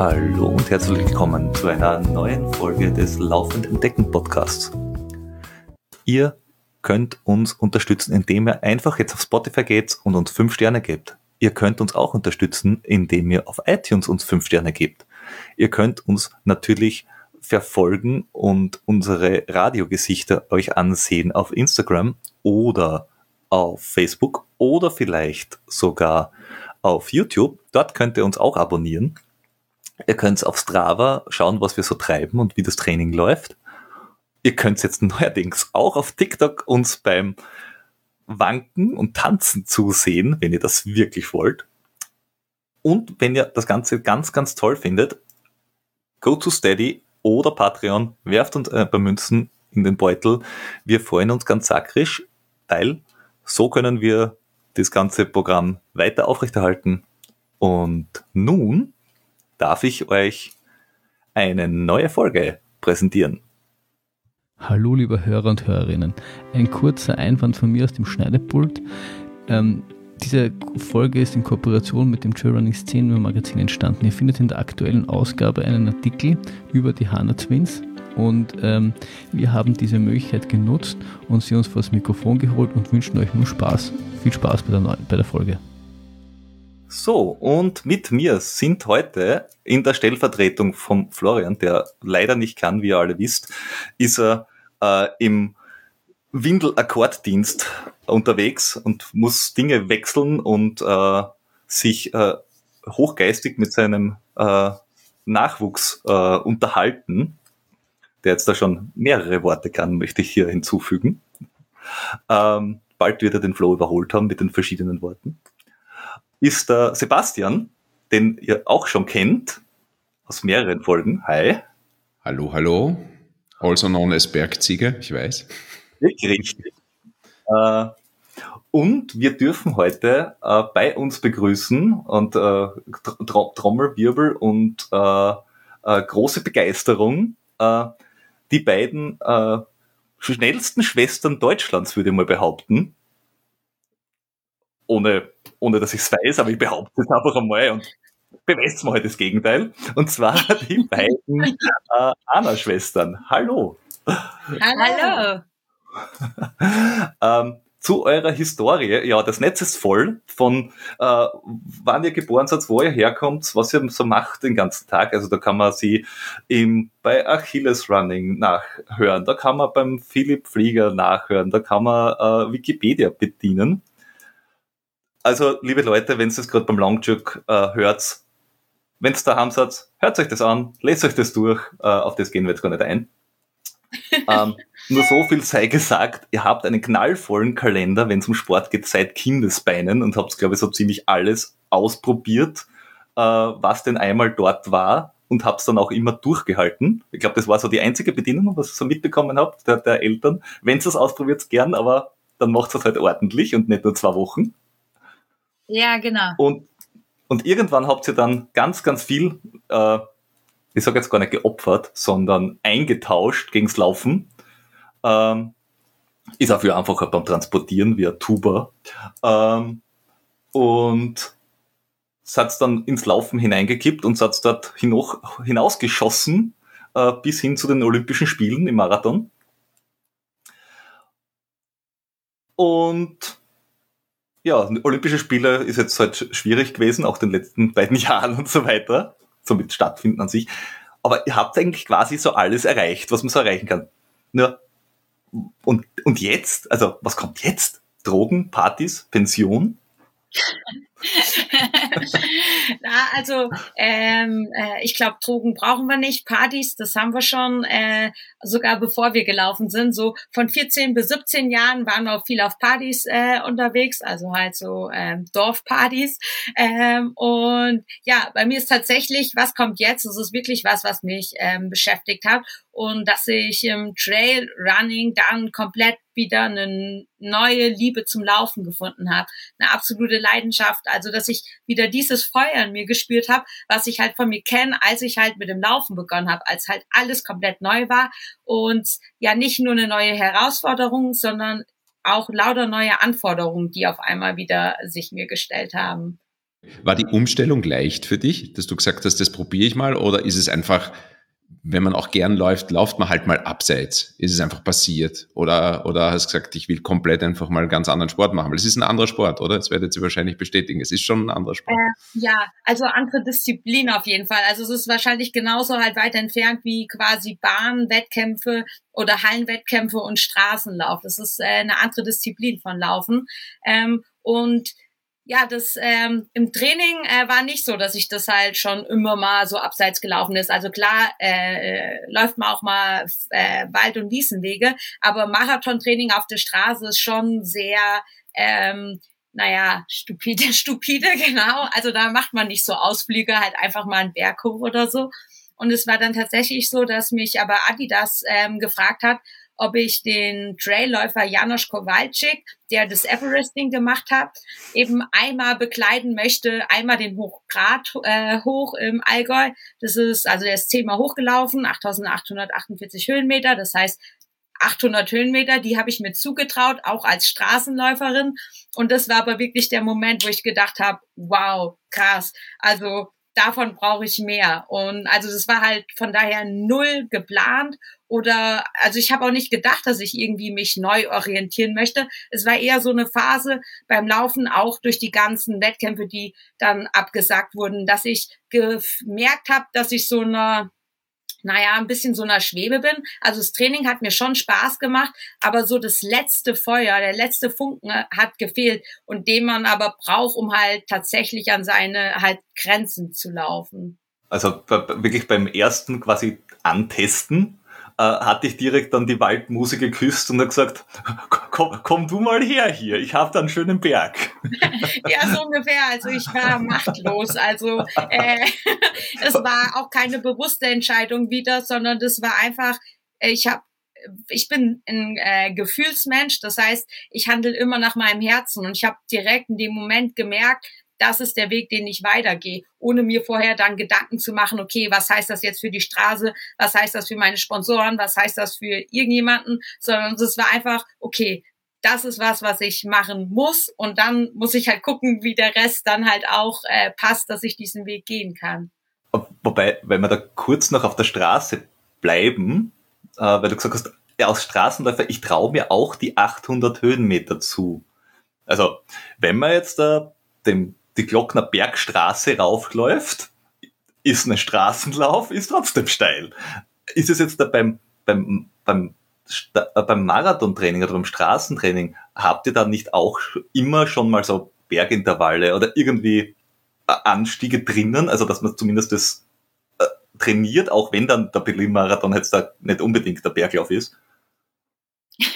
Hallo und herzlich willkommen zu einer neuen Folge des Laufenden Decken Podcasts. Ihr könnt uns unterstützen, indem ihr einfach jetzt auf Spotify geht und uns 5 Sterne gebt. Ihr könnt uns auch unterstützen, indem ihr auf iTunes uns 5 Sterne gebt. Ihr könnt uns natürlich verfolgen und unsere Radiogesichter euch ansehen auf Instagram oder auf Facebook oder vielleicht sogar auf YouTube. Dort könnt ihr uns auch abonnieren. Ihr könnt auf Strava schauen, was wir so treiben und wie das Training läuft. Ihr könnt jetzt neuerdings auch auf TikTok uns beim Wanken und Tanzen zusehen, wenn ihr das wirklich wollt. Und wenn ihr das Ganze ganz, ganz toll findet, go to Steady oder Patreon, werft uns ein paar Münzen in den Beutel. Wir freuen uns ganz sakrisch, weil so können wir das ganze Programm weiter aufrechterhalten. Und nun darf ich euch eine neue Folge präsentieren. Hallo, liebe Hörer und Hörerinnen. Ein kurzer Einwand von mir aus dem Schneidepult. Ähm, diese Folge ist in Kooperation mit dem Trailrunning Szenen Magazin entstanden. Ihr findet in der aktuellen Ausgabe einen Artikel über die Hana Twins und ähm, wir haben diese Möglichkeit genutzt und sie uns vor das Mikrofon geholt und wünschen euch nur Spaß. Viel Spaß bei der, bei der Folge. So, und mit mir sind heute in der Stellvertretung von Florian, der leider nicht kann, wie ihr alle wisst, ist er äh, im Windel-Akkorddienst unterwegs und muss Dinge wechseln und äh, sich äh, hochgeistig mit seinem äh, Nachwuchs äh, unterhalten, der jetzt da schon mehrere Worte kann, möchte ich hier hinzufügen. Ähm, bald wird er den Flow überholt haben mit den verschiedenen Worten. Ist der Sebastian, den ihr auch schon kennt, aus mehreren Folgen. Hi. Hallo, hallo. Also known as Bergziege, ich weiß. Richtig. Äh, und wir dürfen heute äh, bei uns begrüßen und äh, Trommelwirbel und äh, äh, große Begeisterung äh, die beiden schnellsten Schwestern Deutschlands, würde ich mal behaupten. Ohne, ohne dass ich es weiß, aber ich behaupte es einfach einmal und beweist mir heute das Gegenteil. Und zwar die beiden äh, Anna-Schwestern. Hallo. Hallo. ähm, zu eurer Historie. Ja, das Netz ist voll von äh, wann ihr geboren seid, wo ihr herkommt, was ihr so macht den ganzen Tag. Also da kann man sie im, bei Achilles Running nachhören, da kann man beim Philipp Flieger nachhören, da kann man äh, Wikipedia bedienen. Also, liebe Leute, wenn ihr es gerade beim Longjuk äh, hört, wenn es daheim seid, hört euch das an, lest euch das durch, äh, auf das gehen wir jetzt gar nicht ein. ähm, nur so viel sei gesagt, ihr habt einen knallvollen Kalender, wenn es um Sport geht, seit Kindesbeinen und habt, glaube ich, so ziemlich alles ausprobiert, äh, was denn einmal dort war und hab's dann auch immer durchgehalten. Ich glaube, das war so die einzige Bedienung, was ich so mitbekommen habt, der, der Eltern. Wenn es ausprobiert, gern, aber dann macht es halt ordentlich und nicht nur zwei Wochen. Ja, genau. Und, und irgendwann habt ihr dann ganz, ganz viel äh, ich sage jetzt gar nicht geopfert, sondern eingetauscht gegens Laufen. Ähm, ist auch viel einfacher beim Transportieren via Tuba. Ähm, und hat's dann ins Laufen hineingekippt und hat's dort hinaus, hinausgeschossen äh, bis hin zu den Olympischen Spielen im Marathon. Und ja, Olympische Spiele ist jetzt halt schwierig gewesen, auch in den letzten beiden Jahren und so weiter somit stattfinden an sich. Aber ihr habt eigentlich quasi so alles erreicht, was man so erreichen kann. Nur, und, und jetzt, also was kommt jetzt? Drogen, Partys, Pension? Na, also ähm, äh, ich glaube, Drogen brauchen wir nicht, Partys, das haben wir schon, äh, sogar bevor wir gelaufen sind. So von 14 bis 17 Jahren waren wir auch viel auf Partys äh, unterwegs, also halt so ähm, Dorfpartys. Ähm, und ja, bei mir ist tatsächlich, was kommt jetzt? Das ist wirklich was, was mich ähm, beschäftigt hat und dass ich im Trailrunning dann komplett wieder eine neue Liebe zum Laufen gefunden habe, eine absolute Leidenschaft, also dass ich wieder dieses Feuer in mir gespürt habe, was ich halt von mir kenne, als ich halt mit dem Laufen begonnen habe, als halt alles komplett neu war. Und ja nicht nur eine neue Herausforderung, sondern auch lauter neue Anforderungen, die auf einmal wieder sich mir gestellt haben. War die Umstellung leicht für dich, dass du gesagt hast, das probiere ich mal, oder ist es einfach wenn man auch gern läuft, läuft man halt mal abseits. Ist es einfach passiert? Oder, oder hast gesagt, ich will komplett einfach mal einen ganz anderen Sport machen? Weil es ist ein anderer Sport, oder? Das werdet ihr wahrscheinlich bestätigen. Es ist schon ein anderer Sport. Äh, ja, also andere Disziplin auf jeden Fall. Also es ist wahrscheinlich genauso halt weit entfernt wie quasi Bahnwettkämpfe oder Hallenwettkämpfe und Straßenlauf. Das ist äh, eine andere Disziplin von Laufen. Ähm, und ja, das ähm, im Training äh, war nicht so, dass ich das halt schon immer mal so abseits gelaufen ist. Also klar äh, läuft man auch mal äh, Wald- und Wiesenwege, aber Marathontraining auf der Straße ist schon sehr ähm, naja, stupide, stupide, genau. Also da macht man nicht so Ausflüge, halt einfach mal einen Berg hoch oder so. Und es war dann tatsächlich so, dass mich aber Adidas ähm, gefragt hat, ob ich den Trailläufer Janosch Kowalczyk, der das Everesting gemacht hat, eben einmal bekleiden möchte, einmal den Hochgrad äh, hoch im Allgäu. Das ist, also der ist zehnmal hochgelaufen, 8848 Höhenmeter, das heißt 800 Höhenmeter, die habe ich mir zugetraut, auch als Straßenläuferin. Und das war aber wirklich der Moment, wo ich gedacht habe, wow, krass. Also davon brauche ich mehr. Und also das war halt von daher null geplant oder also ich habe auch nicht gedacht, dass ich irgendwie mich neu orientieren möchte. Es war eher so eine Phase beim Laufen, auch durch die ganzen Wettkämpfe, die dann abgesagt wurden, dass ich gemerkt habe, dass ich so eine naja, ein bisschen so einer Schwebe bin. Also das Training hat mir schon Spaß gemacht, aber so das letzte Feuer, der letzte Funken hat gefehlt und den man aber braucht, um halt tatsächlich an seine halt Grenzen zu laufen. Also wirklich beim ersten quasi Antesten äh, hatte ich direkt dann die Waldmuse geküsst und hat gesagt, komm, komm du mal her hier, ich habe da einen schönen Berg. ja, so ungefähr. Also ich war machtlos. Also äh, es war auch keine bewusste Entscheidung wieder, sondern das war einfach, ich habe ich bin ein äh, Gefühlsmensch, das heißt, ich handle immer nach meinem Herzen und ich habe direkt in dem Moment gemerkt, das ist der Weg, den ich weitergehe, ohne mir vorher dann Gedanken zu machen, okay, was heißt das jetzt für die Straße, was heißt das für meine Sponsoren, was heißt das für irgendjemanden, sondern es war einfach, okay, das ist was, was ich machen muss und dann muss ich halt gucken, wie der Rest dann halt auch äh, passt, dass ich diesen Weg gehen kann. Wobei, wenn wir da kurz noch auf der Straße bleiben, äh, weil du gesagt hast, ja, als Straßenläufer, ich traue mir auch die 800 Höhenmeter zu. Also, wenn man jetzt äh, dem die Glockner Bergstraße raufläuft, ist ein Straßenlauf, ist trotzdem steil. Ist es jetzt da beim, beim, beim, äh, beim Marathontraining oder beim Straßentraining, habt ihr da nicht auch immer schon mal so Bergintervalle oder irgendwie äh, Anstiege drinnen, also dass man zumindest das äh, trainiert, auch wenn dann der Berlin-Marathon jetzt da nicht unbedingt der Berglauf ist?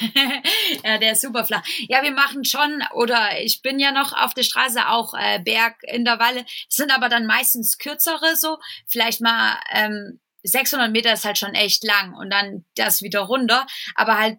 ja, der ist super flach. Ja, wir machen schon, oder ich bin ja noch auf der Straße auch äh, Bergintervalle, sind aber dann meistens kürzere so, vielleicht mal ähm, 600 Meter ist halt schon echt lang und dann das wieder runter, aber halt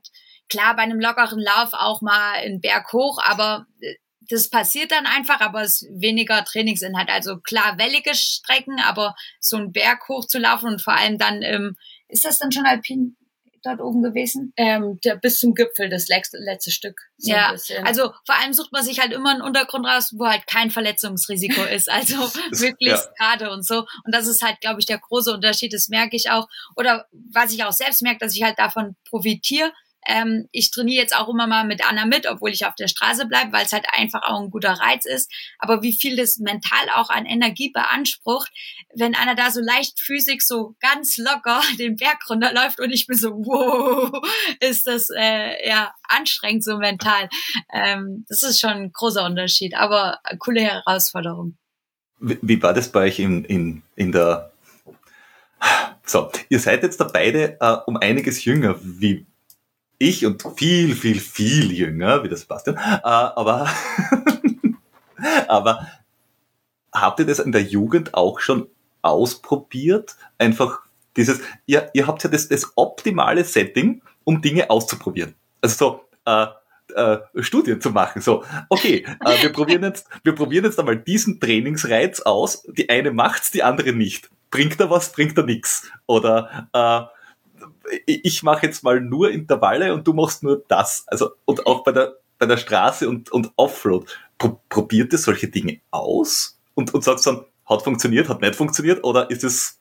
klar bei einem lockeren Lauf auch mal einen Berg hoch, aber äh, das passiert dann einfach, aber es ist weniger Trainingsinhalt. Also klar, wellige Strecken, aber so einen Berg hoch zu laufen und vor allem dann, ähm, ist das dann schon alpin? Dort oben gewesen? Ähm, der, bis zum Gipfel, das letzte, letzte Stück. So ja, also vor allem sucht man sich halt immer einen Untergrund raus, wo halt kein Verletzungsrisiko ist. Also wirklich ja. gerade und so. Und das ist halt, glaube ich, der große Unterschied. Das merke ich auch. Oder was ich auch selbst merke, dass ich halt davon profitiere, ähm, ich trainiere jetzt auch immer mal mit Anna mit, obwohl ich auf der Straße bleibe, weil es halt einfach auch ein guter Reiz ist. Aber wie viel das mental auch an Energie beansprucht, wenn einer da so leicht physisch so ganz locker den Berg runterläuft und ich bin so, wow, ist das äh, ja anstrengend so mental. Ähm, das ist schon ein großer Unterschied, aber coole Herausforderung. Wie, wie war das bei euch in, in, in der so, ihr seid jetzt da beide äh, um einiges jünger. Wie, ich und viel, viel, viel jünger wie das Sebastian, äh, aber, aber habt ihr das in der Jugend auch schon ausprobiert? Einfach dieses, ihr, ihr habt ja das, das optimale Setting, um Dinge auszuprobieren. Also so, äh, äh, Studien zu machen. So, okay, äh, wir probieren jetzt, wir probieren jetzt einmal diesen Trainingsreiz aus. Die eine macht's, die andere nicht. Bringt er was, bringt er nix. Oder äh, ich mache jetzt mal nur Intervalle und du machst nur das. Also, und auch bei der, bei der Straße und, und Offroad. Pro, probiert ihr solche Dinge aus? und, und sagst dann, hat funktioniert, hat nicht funktioniert, oder ist es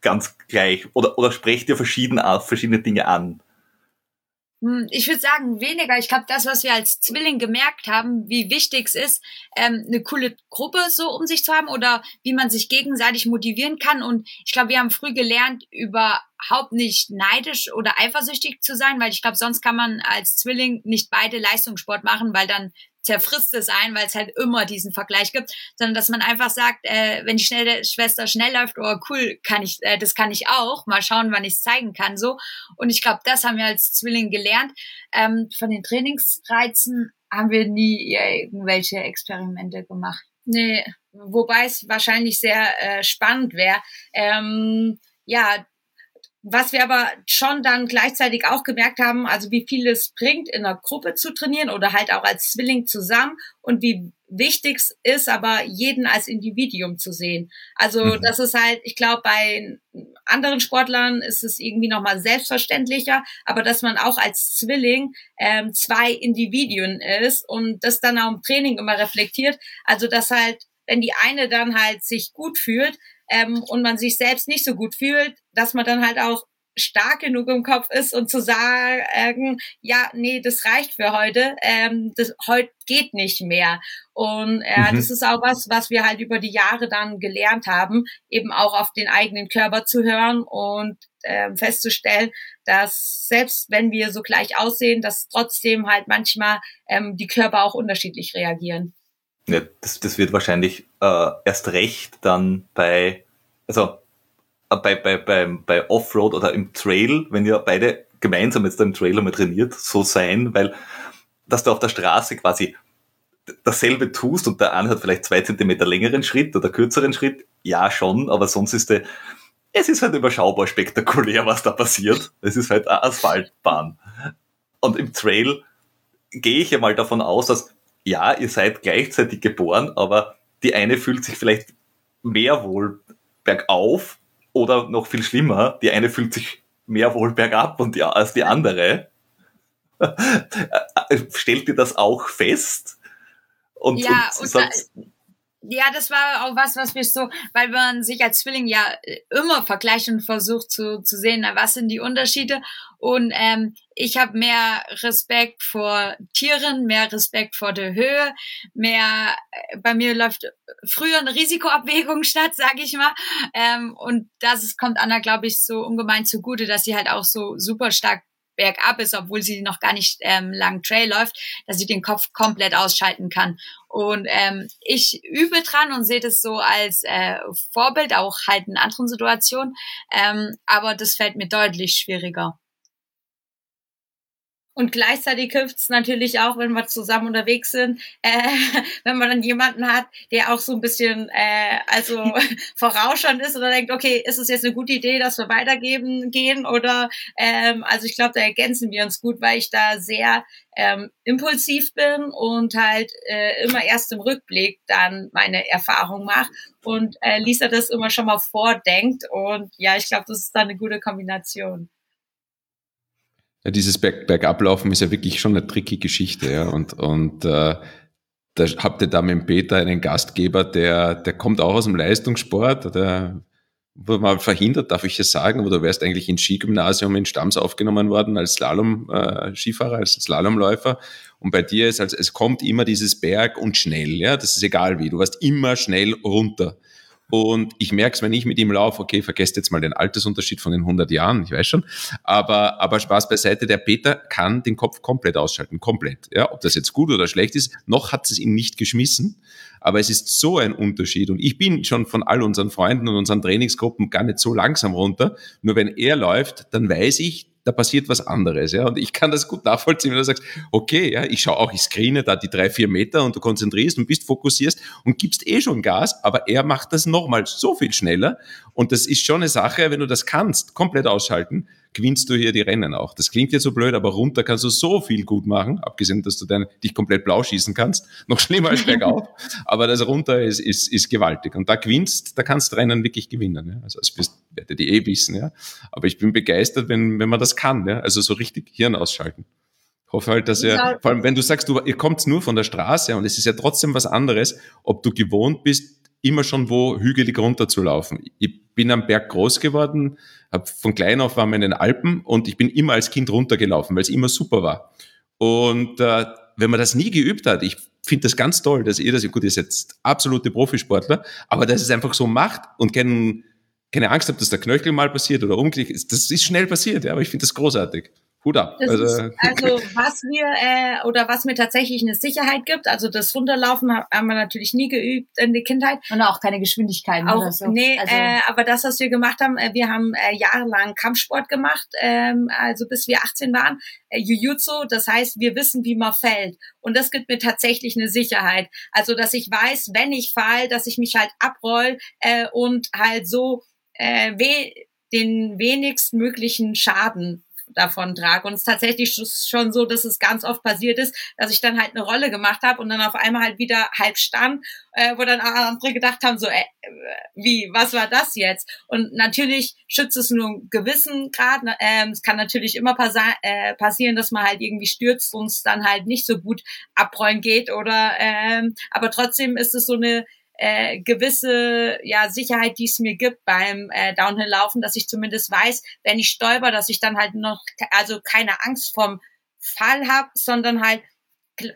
ganz gleich? Oder, oder sprecht ihr verschiedene, verschiedene Dinge an? Hm, ich würde sagen weniger. Ich glaube, das, was wir als Zwilling gemerkt haben, wie wichtig es ist, ähm, eine coole Gruppe so um sich zu haben oder wie man sich gegenseitig motivieren kann. Und ich glaube, wir haben früh gelernt, überhaupt nicht neidisch oder eifersüchtig zu sein, weil ich glaube, sonst kann man als Zwilling nicht beide Leistungssport machen, weil dann zerfrisst es ein, weil es halt immer diesen Vergleich gibt, sondern dass man einfach sagt, äh, wenn die schnelle Schwester schnell läuft, oh cool, kann ich, äh, das kann ich auch. Mal schauen, wann ich es zeigen kann so. Und ich glaube, das haben wir als Zwilling gelernt. Ähm, von den Trainingsreizen haben wir nie irgendwelche Experimente gemacht. Nee, wobei es wahrscheinlich sehr äh, spannend wäre. Ähm, ja, was wir aber schon dann gleichzeitig auch gemerkt haben, also wie viel es bringt, in einer Gruppe zu trainieren oder halt auch als Zwilling zusammen und wie wichtig es ist, aber jeden als Individuum zu sehen. Also mhm. das ist halt, ich glaube, bei anderen Sportlern ist es irgendwie nochmal selbstverständlicher, aber dass man auch als Zwilling ähm, zwei Individuen ist und das dann auch im Training immer reflektiert. Also dass halt, wenn die eine dann halt sich gut fühlt, ähm, und man sich selbst nicht so gut fühlt, dass man dann halt auch stark genug im Kopf ist und zu sagen, ja, nee, das reicht für heute, ähm, das heute geht nicht mehr. Und äh, mhm. das ist auch was, was wir halt über die Jahre dann gelernt haben, eben auch auf den eigenen Körper zu hören und äh, festzustellen, dass selbst wenn wir so gleich aussehen, dass trotzdem halt manchmal ähm, die Körper auch unterschiedlich reagieren. Ja, das, das wird wahrscheinlich äh, erst recht dann bei, also äh, bei, bei, bei, bei Offroad oder im Trail, wenn ihr beide gemeinsam jetzt im Trail einmal trainiert, so sein, weil dass du auf der Straße quasi dasselbe tust und der eine hat vielleicht zwei Zentimeter längeren Schritt oder kürzeren Schritt, ja schon, aber sonst ist der, es ist halt überschaubar spektakulär, was da passiert. Es ist halt eine Asphaltbahn. Und im Trail gehe ich ja mal davon aus, dass ja, ihr seid gleichzeitig geboren, aber die eine fühlt sich vielleicht mehr wohl bergauf oder noch viel schlimmer, die eine fühlt sich mehr wohl bergab und ja, als die andere. Stellt ihr das auch fest? Und, ja, und, und ja, das war auch was, was wir so, weil man sich als Zwilling ja äh, immer vergleicht und versucht zu, zu sehen, was sind die Unterschiede. Und ähm, ich habe mehr Respekt vor Tieren, mehr Respekt vor der Höhe, mehr, äh, bei mir läuft früher eine Risikoabwägung statt, sage ich mal. Ähm, und das kommt Anna, glaube ich, so ungemein zugute, dass sie halt auch so super stark bergab ist, obwohl sie noch gar nicht ähm, lang Trail läuft, dass sie den Kopf komplett ausschalten kann. Und ähm, ich übe dran und sehe das so als äh, Vorbild, auch halt in anderen Situationen. Ähm, aber das fällt mir deutlich schwieriger. Und gleichzeitig hilft es natürlich auch, wenn wir zusammen unterwegs sind, äh, wenn man dann jemanden hat, der auch so ein bisschen äh, also vorausschauend ist oder denkt, okay, ist es jetzt eine gute Idee, dass wir weitergeben gehen? Oder ähm, also ich glaube, da ergänzen wir uns gut, weil ich da sehr ähm, impulsiv bin und halt äh, immer erst im Rückblick dann meine Erfahrung mache und äh, Lisa das immer schon mal vordenkt. Und ja, ich glaube, das ist dann eine gute Kombination. Ja, dieses Berg Bergablaufen ist ja wirklich schon eine tricky Geschichte, ja. Und, und äh, da habt ihr da mit Peter einen Gastgeber, der, der kommt auch aus dem Leistungssport, der wurde mal verhindert, darf ich es sagen, aber du wärst eigentlich ins Skigymnasium in Stams aufgenommen worden als Slalom-Skifahrer, äh, als Slalomläufer. Und bei dir ist also, es kommt immer dieses Berg und schnell, ja, das ist egal wie, du warst immer schnell runter. Und ich merke es, wenn ich mit ihm laufe, okay, vergesst jetzt mal den Altersunterschied von den 100 Jahren, ich weiß schon. Aber, aber Spaß beiseite, der Peter kann den Kopf komplett ausschalten, komplett. Ja, ob das jetzt gut oder schlecht ist, noch hat es ihn nicht geschmissen. Aber es ist so ein Unterschied. Und ich bin schon von all unseren Freunden und unseren Trainingsgruppen gar nicht so langsam runter. Nur wenn er läuft, dann weiß ich, da passiert was anderes. Ja? Und ich kann das gut nachvollziehen, wenn du sagst, okay, ja, ich schaue auch, ich screene da die drei, vier Meter und du konzentrierst und bist fokussierst und gibst eh schon Gas, aber er macht das nochmal so viel schneller. Und das ist schon eine Sache, wenn du das kannst, komplett ausschalten, gewinnst du hier die Rennen auch. Das klingt jetzt so blöd, aber runter kannst du so viel gut machen, abgesehen, dass du dann dich komplett blau schießen kannst. Noch schlimmer als bergauf. aber das runter ist, ist, ist gewaltig. Und da gewinnst, da kannst du Rennen wirklich gewinnen. Ja? Also das wirst, werdet ihr eh wissen. Ja? Aber ich bin begeistert, wenn, wenn man das kann. Ja? Also so richtig Hirn ausschalten. Hoffe halt, dass ihr, vor allem wenn du sagst, du, ihr kommt nur von der Straße und es ist ja trotzdem was anderes, ob du gewohnt bist, immer schon wo hügelig runterzulaufen. Ich bin am Berg groß geworden, hab von klein auf waren wir in den Alpen und ich bin immer als Kind runtergelaufen, weil es immer super war. Und äh, wenn man das nie geübt hat, ich finde das ganz toll, dass ihr das, gut, ihr seid absolute Profisportler, aber dass es einfach so macht und kein, keine Angst habt, dass der Knöchel mal passiert oder umgekehrt, das ist schnell passiert, ja, aber ich finde das großartig. Hut ab. Also, ist, also, was mir äh, oder was mir tatsächlich eine Sicherheit gibt, also das Runterlaufen haben wir natürlich nie geübt in der Kindheit. Und auch keine Geschwindigkeiten auch, oder so. Nee, also, äh, aber das, was wir gemacht haben, äh, wir haben äh, jahrelang Kampfsport gemacht, ähm, also bis wir 18 waren, äh, Jiu-Jitsu, das heißt, wir wissen, wie man fällt. Und das gibt mir tatsächlich eine Sicherheit. Also, dass ich weiß, wenn ich fall, dass ich mich halt abroll äh, und halt so äh, we den wenigstmöglichen Schaden davon trage. Und es ist tatsächlich schon so, dass es ganz oft passiert ist, dass ich dann halt eine Rolle gemacht habe und dann auf einmal halt wieder halb stand, äh, wo dann andere gedacht haben, so, äh, wie, was war das jetzt? Und natürlich schützt es nur einen gewissen Grad. Ne, ähm, es kann natürlich immer passi äh, passieren, dass man halt irgendwie stürzt und es dann halt nicht so gut abrollen geht oder, ähm, aber trotzdem ist es so eine äh, gewisse ja, Sicherheit, die es mir gibt beim äh, Downhill-Laufen, dass ich zumindest weiß, wenn ich stolper, dass ich dann halt noch, also keine Angst vom Fall habe, sondern halt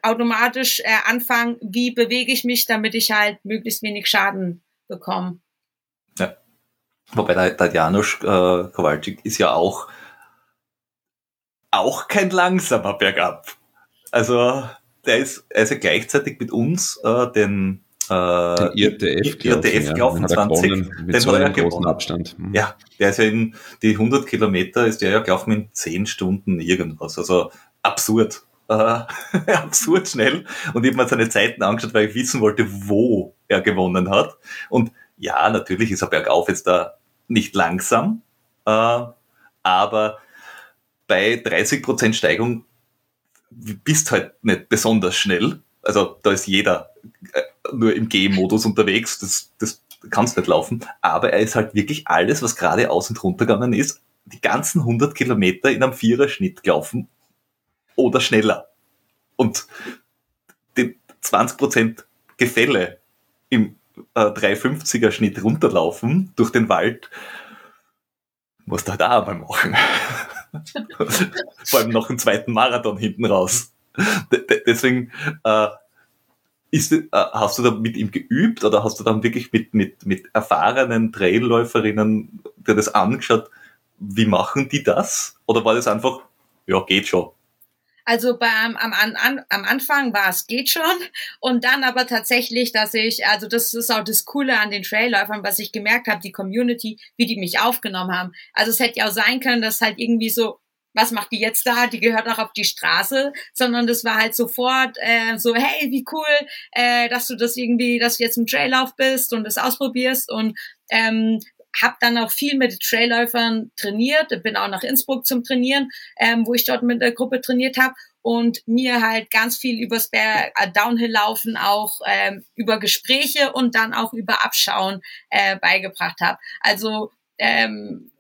automatisch äh, anfangen, wie bewege ich mich, damit ich halt möglichst wenig Schaden bekomme. Ja. Wobei der, der Janusz äh, Kowalczyk ist ja auch, auch kein langsamer Bergab. Also der ist, ja gleichzeitig mit uns äh, den äh, IRTF, IRTF gelaufen, ja, 20, mit den so einem großen Abstand. Mhm. Ja, der ist ja in, die 100 Kilometer ist der ja gelaufen in 10 Stunden irgendwas, also absurd. Äh, absurd schnell. Und ich habe mir seine Zeiten angeschaut, weil ich wissen wollte, wo er gewonnen hat. Und ja, natürlich ist er bergauf jetzt da nicht langsam, äh, aber bei 30% Steigung bist halt nicht besonders schnell. Also da ist jeder äh, nur im G-Modus unterwegs, das, das kannst nicht laufen. Aber er ist halt wirklich alles, was gerade aus und runter gegangen ist, die ganzen 100 Kilometer in einem Viererschnitt gelaufen oder schneller. Und die 20% Gefälle im äh, 350er Schnitt runterlaufen durch den Wald, musst du halt auch einmal machen. Vor allem noch einen zweiten Marathon hinten raus. deswegen äh, ist, äh, hast du da mit ihm geübt oder hast du dann wirklich mit, mit, mit erfahrenen Trailläuferinnen dir das angeschaut? Wie machen die das? Oder war das einfach, ja, geht schon? Also beim am, am, am Anfang war es geht schon und dann aber tatsächlich, dass ich, also das ist auch das Coole an den Trailläufern, was ich gemerkt habe, die Community, wie die mich aufgenommen haben. Also es hätte ja auch sein können, dass halt irgendwie so was macht die jetzt da? Die gehört auch auf die Straße, sondern das war halt sofort äh, so, hey, wie cool, äh, dass du das irgendwie, dass du jetzt im Traillauf bist und das ausprobierst und ähm, habe dann auch viel mit Trailläufern trainiert, bin auch nach Innsbruck zum Trainieren, ähm, wo ich dort mit der Gruppe trainiert habe und mir halt ganz viel übers Berg, äh, Downhill-Laufen auch ähm, über Gespräche und dann auch über Abschauen äh, beigebracht habe. Also ähm,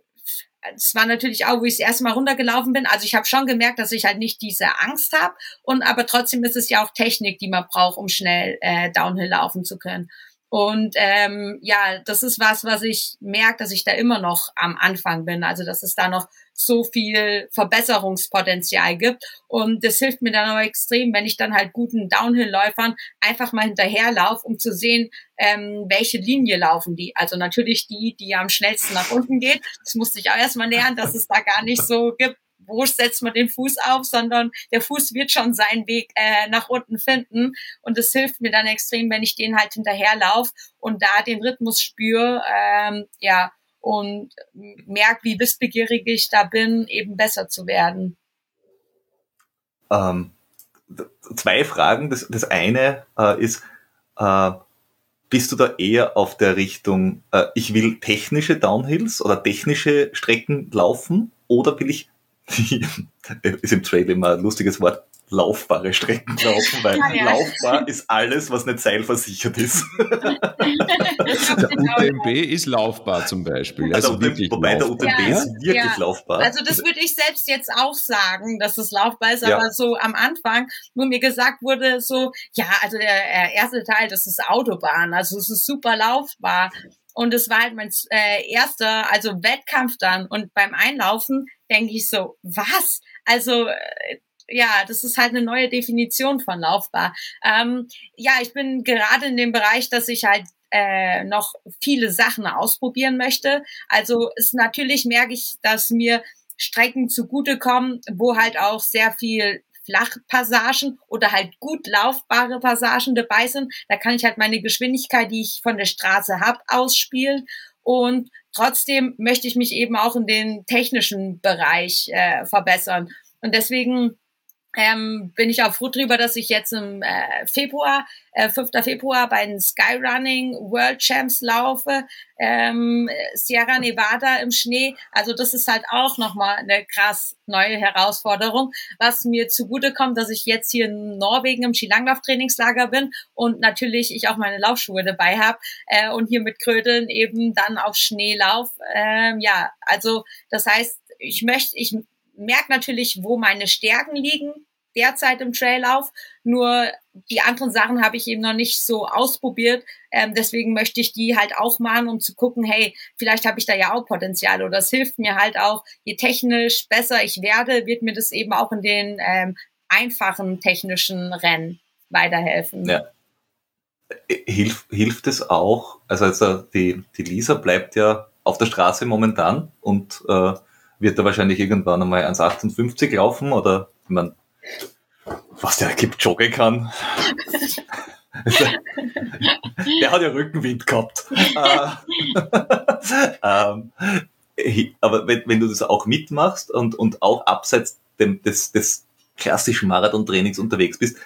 das war natürlich auch, wo ich das erste Mal runtergelaufen bin. Also ich habe schon gemerkt, dass ich halt nicht diese Angst habe. Und aber trotzdem ist es ja auch Technik, die man braucht, um schnell äh, Downhill laufen zu können. Und ähm, ja, das ist was, was ich merke, dass ich da immer noch am Anfang bin. Also dass es da noch so viel Verbesserungspotenzial gibt. Und das hilft mir dann auch extrem, wenn ich dann halt guten Downhill-Läufern einfach mal hinterherlaufe, um zu sehen, ähm, welche Linie laufen die. Also natürlich die, die am schnellsten nach unten geht. Das musste ich auch erstmal lernen, dass es da gar nicht so gibt, wo setzt man den Fuß auf, sondern der Fuß wird schon seinen Weg äh, nach unten finden. Und es hilft mir dann extrem, wenn ich den halt hinterherlaufe und da den Rhythmus spüre, ähm, ja, und merke, wie wissbegierig ich da bin, eben besser zu werden. Ähm, zwei Fragen. Das, das eine äh, ist, äh, bist du da eher auf der Richtung, äh, ich will technische Downhills oder technische Strecken laufen oder will ich ist im Trail immer ein lustiges Wort, laufbare Strecken laufen, weil ja, ja. laufbar ist alles, was nicht seilversichert ist. der UTMB ist laufbar zum Beispiel. Also, also wirklich wobei laufbar. der UTMB ja, ist wirklich laufbar. Also das würde ich selbst jetzt auch sagen, dass es laufbar ist, aber so am Anfang, wo mir gesagt wurde, so, ja, also der erste Teil, das ist Autobahn, also es ist super laufbar. Und es war halt mein äh, erster, also Wettkampf dann. Und beim Einlaufen denke ich so, was? Also äh, ja, das ist halt eine neue Definition von laufbar. Ähm, ja, ich bin gerade in dem Bereich, dass ich halt äh, noch viele Sachen ausprobieren möchte. Also ist natürlich merke ich, dass mir Strecken zugutekommen, wo halt auch sehr viel Flachpassagen oder halt gut laufbare Passagen dabei sind. Da kann ich halt meine Geschwindigkeit, die ich von der Straße habe, ausspielen. Und trotzdem möchte ich mich eben auch in den technischen Bereich äh, verbessern. Und deswegen ähm, bin ich auch froh drüber, dass ich jetzt im äh, Februar, äh, 5. Februar bei den Skyrunning World Champs laufe, ähm, Sierra Nevada im Schnee. Also das ist halt auch nochmal eine krass neue Herausforderung, was mir zugute kommt, dass ich jetzt hier in Norwegen im Skilanglauf-Trainingslager bin und natürlich ich auch meine Laufschuhe dabei habe äh, und hier mit Krödeln eben dann auf Schnee lauf. Ähm, ja, also das heißt, ich möchte, ich merke natürlich, wo meine Stärken liegen derzeit im Traillauf. Nur die anderen Sachen habe ich eben noch nicht so ausprobiert. Ähm, deswegen möchte ich die halt auch machen, um zu gucken, hey, vielleicht habe ich da ja auch Potenzial oder es hilft mir halt auch, je technisch besser ich werde, wird mir das eben auch in den ähm, einfachen technischen Rennen weiterhelfen. Ja. Hilf, hilft es auch, also, also die, die Lisa bleibt ja auf der Straße momentan und äh, wird da wahrscheinlich irgendwann einmal 1,58 laufen oder ich meine, was der gibt joggen kann. der hat ja Rückenwind gehabt. ähm, aber wenn, wenn, du das auch mitmachst und, und auch abseits dem, des, des klassischen Marathon-Trainings unterwegs bist,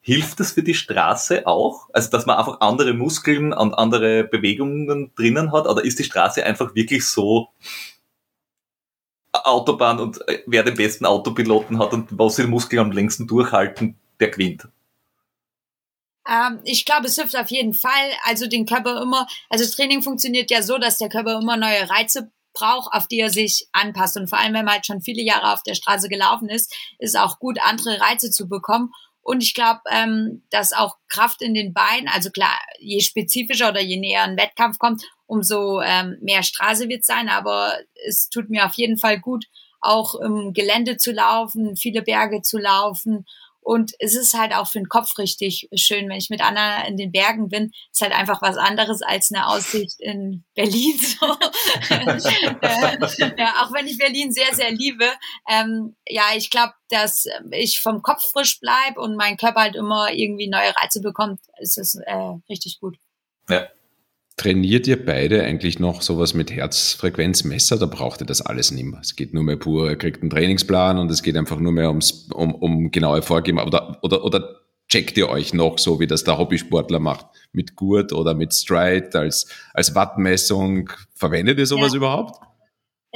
hilft das für die Straße auch? Also, dass man einfach andere Muskeln und andere Bewegungen drinnen hat? Oder ist die Straße einfach wirklich so Autobahn und äh, wer den besten Autopiloten hat und was den Muskel am längsten durchhalten, der gewinnt. Ähm, ich glaube, es hilft auf jeden Fall. Also den Körper immer, also das Training funktioniert ja so, dass der Körper immer neue Reize braucht, auf die er sich anpasst. Und vor allem, wenn man halt schon viele Jahre auf der Straße gelaufen ist, ist es auch gut, andere Reize zu bekommen. Und ich glaube, ähm, dass auch Kraft in den Beinen, also klar, je spezifischer oder je näher ein Wettkampf kommt, umso ähm, mehr Straße wird sein. Aber es tut mir auf jeden Fall gut, auch im Gelände zu laufen, viele Berge zu laufen und es ist halt auch für den Kopf richtig schön, wenn ich mit Anna in den Bergen bin. Ist halt einfach was anderes als eine Aussicht in Berlin. So. ja, auch wenn ich Berlin sehr, sehr liebe. Ähm, ja, ich glaube, dass ich vom Kopf frisch bleib und mein Körper halt immer irgendwie neue Reize bekommt, ist es äh, richtig gut. Ja, Trainiert ihr beide eigentlich noch sowas mit Herzfrequenzmesser? Da braucht ihr das alles nicht mehr. Es geht nur mehr pur, ihr kriegt einen Trainingsplan und es geht einfach nur mehr ums, um, um genaue Vorgeben. Oder, oder, oder checkt ihr euch noch so, wie das der Hobbysportler macht? Mit Gurt oder mit Stride als, als Wattmessung? Verwendet ihr sowas ja. überhaupt?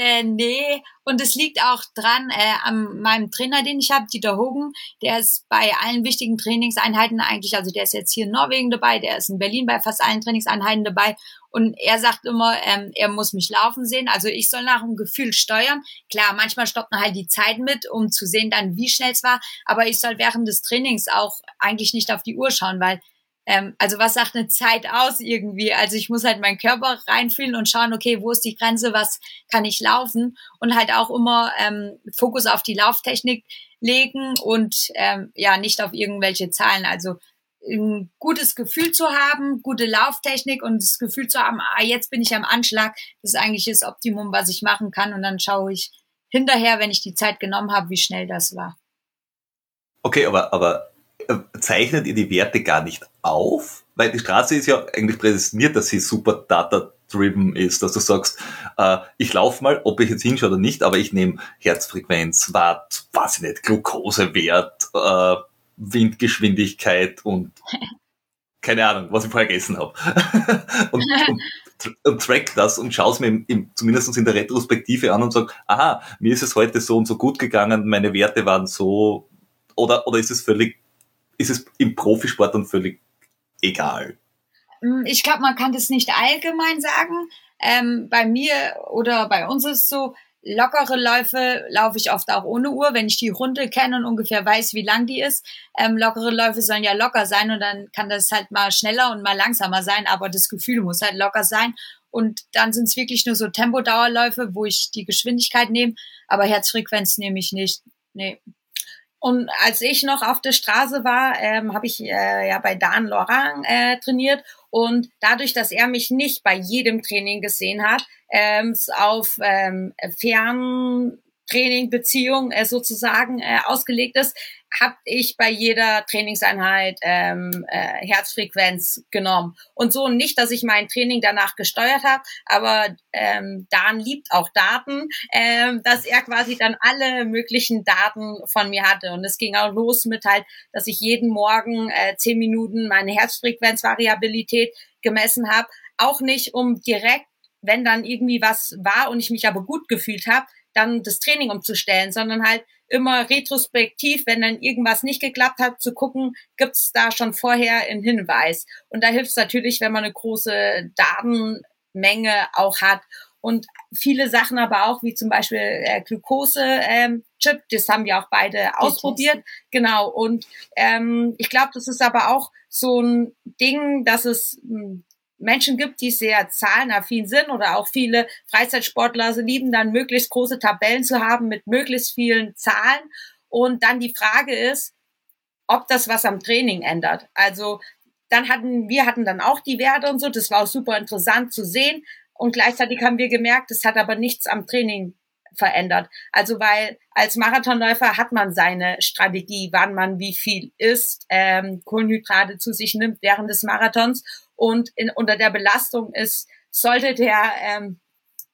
Äh, nee, und es liegt auch dran äh, an meinem Trainer, den ich habe, Dieter Hogen. Der ist bei allen wichtigen Trainingseinheiten eigentlich, also der ist jetzt hier in Norwegen dabei, der ist in Berlin bei fast allen Trainingseinheiten dabei. Und er sagt immer, ähm, er muss mich laufen sehen. Also ich soll nach dem Gefühl steuern. Klar, manchmal stoppt man halt die Zeit mit, um zu sehen dann, wie schnell es war. Aber ich soll während des Trainings auch eigentlich nicht auf die Uhr schauen, weil ähm, also was sagt eine Zeit aus irgendwie? Also ich muss halt meinen Körper reinfühlen und schauen, okay, wo ist die Grenze, was kann ich laufen? Und halt auch immer ähm, Fokus auf die Lauftechnik legen und ähm, ja, nicht auf irgendwelche Zahlen. Also ein gutes Gefühl zu haben, gute Lauftechnik und das Gefühl zu haben, ah, jetzt bin ich am Anschlag, das ist eigentlich das Optimum, was ich machen kann. Und dann schaue ich hinterher, wenn ich die Zeit genommen habe, wie schnell das war. Okay, aber, aber zeichnet ihr die Werte gar nicht auf? Weil die Straße ist ja eigentlich präsentiert, dass sie super data-driven ist, dass du sagst, äh, ich laufe mal, ob ich jetzt hinschaue oder nicht, aber ich nehme Herzfrequenz, Watt, weiß ich nicht, Glukosewert, äh, Windgeschwindigkeit und keine Ahnung, was ich vorher gegessen habe. und, und, und track das und schaue es mir im, im, zumindest in der Retrospektive an und sage, aha, mir ist es heute so und so gut gegangen, meine Werte waren so oder, oder ist es völlig, ist es im Profisport dann völlig egal? Hm, ich glaube, man kann das nicht allgemein sagen. Ähm, bei mir oder bei uns ist es so, lockere Läufe laufe ich oft auch ohne Uhr, wenn ich die Runde kenne und ungefähr weiß, wie lang die ist. Ähm, lockere Läufe sollen ja locker sein und dann kann das halt mal schneller und mal langsamer sein, aber das Gefühl muss halt locker sein. Und dann sind es wirklich nur so Tempodauerläufe, wo ich die Geschwindigkeit nehme, aber Herzfrequenz nehme ich nicht. Nee. Und als ich noch auf der Straße war, ähm, habe ich äh, ja bei Dan Laurent äh, trainiert. Und dadurch, dass er mich nicht bei jedem Training gesehen hat, ähm, auf ähm, Ferntraining, Beziehung äh, sozusagen äh, ausgelegt ist, habe ich bei jeder Trainingseinheit ähm, äh, Herzfrequenz genommen. Und so nicht, dass ich mein Training danach gesteuert habe, aber ähm, Dan liebt auch Daten, ähm, dass er quasi dann alle möglichen Daten von mir hatte. Und es ging auch los mit halt, dass ich jeden Morgen äh, zehn Minuten meine Herzfrequenzvariabilität gemessen habe. Auch nicht, um direkt, wenn dann irgendwie was war und ich mich aber gut gefühlt habe, dann das Training umzustellen, sondern halt immer retrospektiv, wenn dann irgendwas nicht geklappt hat, zu gucken, gibt es da schon vorher einen Hinweis. Und da hilft es natürlich, wenn man eine große Datenmenge auch hat. Und viele Sachen aber auch, wie zum Beispiel äh, Glukose-Chip, ähm, das haben wir auch beide ausprobiert. Genau. Und ähm, ich glaube, das ist aber auch so ein Ding, dass es hm, Menschen gibt, die sehr zahlenaffin sind oder auch viele Freizeitsportler lieben dann möglichst große Tabellen zu haben mit möglichst vielen Zahlen. Und dann die Frage ist, ob das was am Training ändert. Also dann hatten wir hatten dann auch die Werte und so. Das war auch super interessant zu sehen. Und gleichzeitig haben wir gemerkt, das hat aber nichts am Training verändert. Also weil als Marathonläufer hat man seine Strategie, wann man wie viel isst, ähm, Kohlenhydrate zu sich nimmt während des Marathons und in, unter der Belastung ist, sollte der ähm,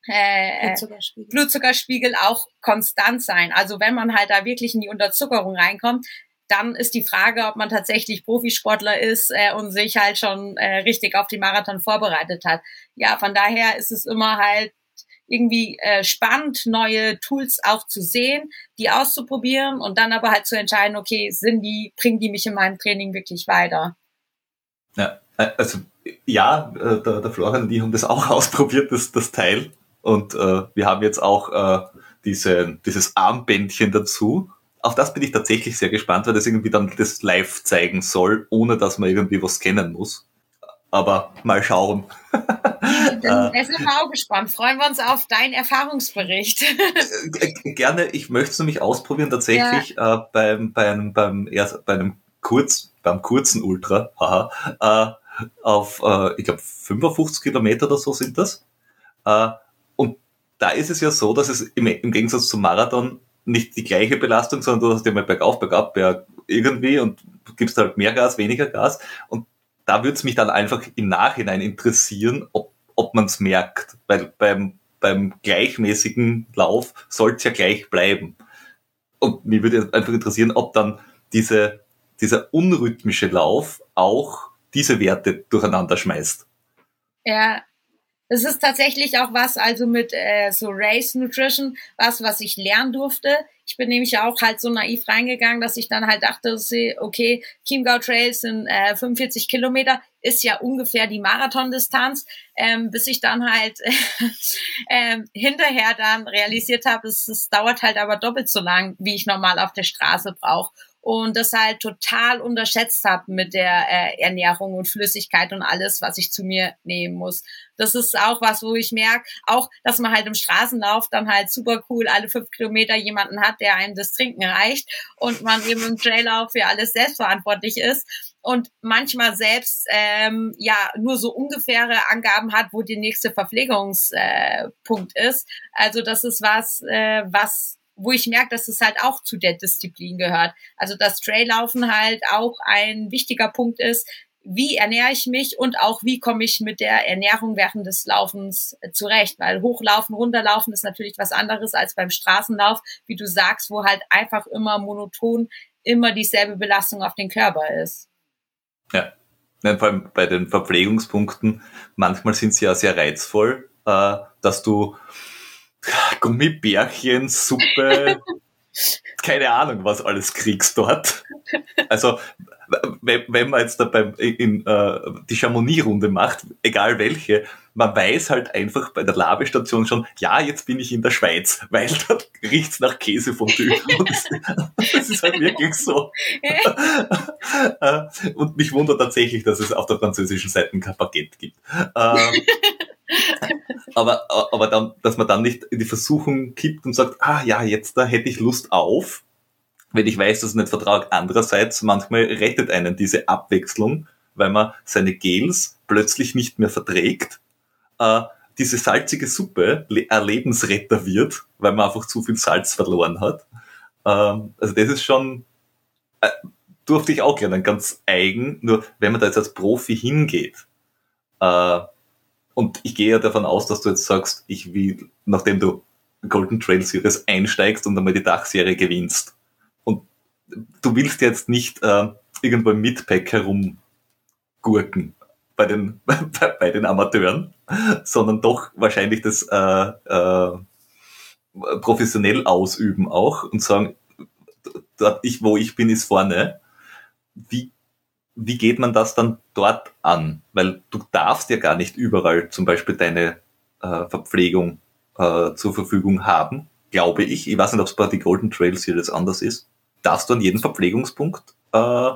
äh, Blutzuckerspiegel. Blutzuckerspiegel auch konstant sein. Also wenn man halt da wirklich in die Unterzuckerung reinkommt, dann ist die Frage, ob man tatsächlich Profisportler ist äh, und sich halt schon äh, richtig auf die Marathon vorbereitet hat. Ja, von daher ist es immer halt irgendwie äh, spannend, neue Tools auch zu sehen, die auszuprobieren und dann aber halt zu entscheiden, okay, sind die, bringen die mich in meinem Training wirklich weiter? Ja, äh, also ja, äh, der, der Florian und ich haben das auch ausprobiert, das, das Teil. Und äh, wir haben jetzt auch äh, diese, dieses Armbändchen dazu. Auf das bin ich tatsächlich sehr gespannt, weil das irgendwie dann das live zeigen soll, ohne dass man irgendwie was kennen muss. Aber mal schauen. Dann äh, sind wir auch gespannt. Freuen wir uns auf deinen Erfahrungsbericht. Äh, gerne, ich möchte es nämlich ausprobieren, tatsächlich ja. äh, beim, beim, beim, erst, bei einem kurz, beim kurzen Ultra, haha, äh, auf, äh, ich glaube, 55 Kilometer oder so sind das. Äh, und da ist es ja so, dass es im, im Gegensatz zum Marathon nicht die gleiche Belastung, sondern du hast ja mal bergauf, bergab, berg irgendwie und gibst halt mehr Gas, weniger Gas. Und da würde es mich dann einfach im Nachhinein interessieren, ob, ob man es merkt. Weil beim, beim gleichmäßigen Lauf soll es ja gleich bleiben. Und mich würde einfach interessieren, ob dann diese, dieser unrhythmische Lauf auch diese Werte durcheinander schmeißt. Ja, das ist tatsächlich auch was, also mit äh, so Race Nutrition, was, was ich lernen durfte. Ich bin nämlich auch halt so naiv reingegangen, dass ich dann halt dachte, okay, Chiemgau Trails sind äh, 45 Kilometer, ist ja ungefähr die Marathondistanz, ähm, bis ich dann halt äh, hinterher dann realisiert habe, es, es dauert halt aber doppelt so lang, wie ich normal auf der Straße brauche und das halt total unterschätzt habe mit der äh, Ernährung und Flüssigkeit und alles, was ich zu mir nehmen muss. Das ist auch was, wo ich merke, auch, dass man halt im Straßenlauf dann halt super cool alle fünf Kilometer jemanden hat, der einem das Trinken reicht und man eben im Traillauf für alles selbstverantwortlich ist und manchmal selbst ähm, ja nur so ungefähre Angaben hat, wo der nächste Verpflegungspunkt äh, ist. Also das ist was, äh, was wo ich merke, dass es halt auch zu der Disziplin gehört. Also dass Traillaufen halt auch ein wichtiger Punkt ist. Wie ernähre ich mich und auch wie komme ich mit der Ernährung während des Laufens äh, zurecht? Weil hochlaufen, runterlaufen ist natürlich was anderes als beim Straßenlauf, wie du sagst, wo halt einfach immer monoton immer dieselbe Belastung auf den Körper ist. Ja, vor allem bei den Verpflegungspunkten, manchmal sind sie ja sehr reizvoll, äh, dass du Gummibärchen, Suppe, keine Ahnung, was alles kriegst dort. Also, wenn, man jetzt da beim, in, äh, die Chamonix-Runde macht, egal welche, man weiß halt einfach bei der Labestation schon, ja, jetzt bin ich in der Schweiz, weil dort riecht's nach Käsefondue. Und das ist halt wirklich so. Äh, und mich wundert tatsächlich, dass es auf der französischen Seite kein Baguette gibt. Ähm, aber, aber dann, dass man dann nicht in die Versuchung kippt und sagt, ah ja, jetzt da hätte ich Lust auf, wenn ich weiß, dass ich nicht vertraue. Andererseits, manchmal rettet einen diese Abwechslung, weil man seine Gels plötzlich nicht mehr verträgt, äh, diese salzige Suppe ein Lebensretter wird, weil man einfach zu viel Salz verloren hat. Ähm, also das ist schon, äh, durfte ich auch lernen, ganz eigen, nur wenn man da jetzt als Profi hingeht, äh, und ich gehe ja davon aus, dass du jetzt sagst, ich will, nachdem du Golden Trail Series einsteigst und einmal die Dachserie gewinnst. Und du willst jetzt nicht äh, irgendwo im Midpack herumgurken bei den, bei den Amateuren, sondern doch wahrscheinlich das äh, äh, professionell ausüben auch und sagen, dort ich, wo ich bin, ist vorne. Wie wie geht man das dann dort an? Weil du darfst ja gar nicht überall zum Beispiel deine äh, Verpflegung äh, zur Verfügung haben, glaube ich. Ich weiß nicht, ob es bei die Golden Trail Series anders ist. Darfst du an jedem Verpflegungspunkt äh,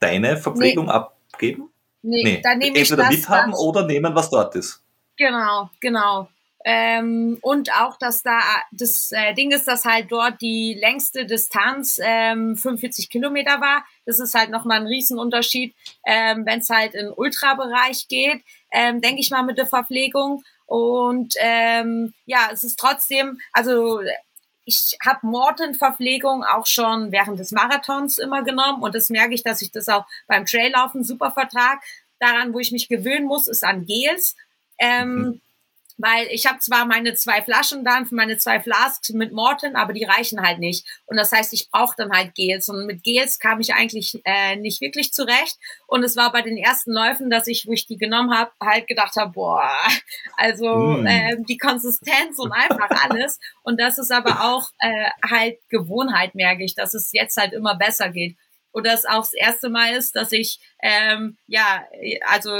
deine Verpflegung nee. abgeben? Nee, nee. dann nehme ich Entweder das, mithaben das. oder nehmen, was dort ist. Genau, genau. Ähm, und auch, dass da das äh, Ding ist, dass halt dort die längste Distanz ähm, 45 Kilometer war. Das ist halt nochmal ein Riesenunterschied, ähm, wenn es halt in Ultrabereich geht, ähm, denke ich mal mit der Verpflegung. Und ähm, ja, es ist trotzdem, also ich habe Morton-Verpflegung auch schon während des Marathons immer genommen und das merke ich, dass ich das auch beim Traillaufen super vertrag. Daran, wo ich mich gewöhnen muss, ist an Gels. Ähm, mhm weil ich habe zwar meine zwei Flaschen dann für meine zwei Flasks mit Morton, aber die reichen halt nicht. Und das heißt, ich brauche dann halt Gels. Und mit Gels kam ich eigentlich äh, nicht wirklich zurecht. Und es war bei den ersten Läufen, dass ich, wo ich die genommen habe, halt gedacht habe, boah, also mm. äh, die Konsistenz und einfach alles. Und das ist aber auch äh, halt Gewohnheit, merke ich, dass es jetzt halt immer besser geht oder es auch das erste Mal ist, dass ich ähm, ja also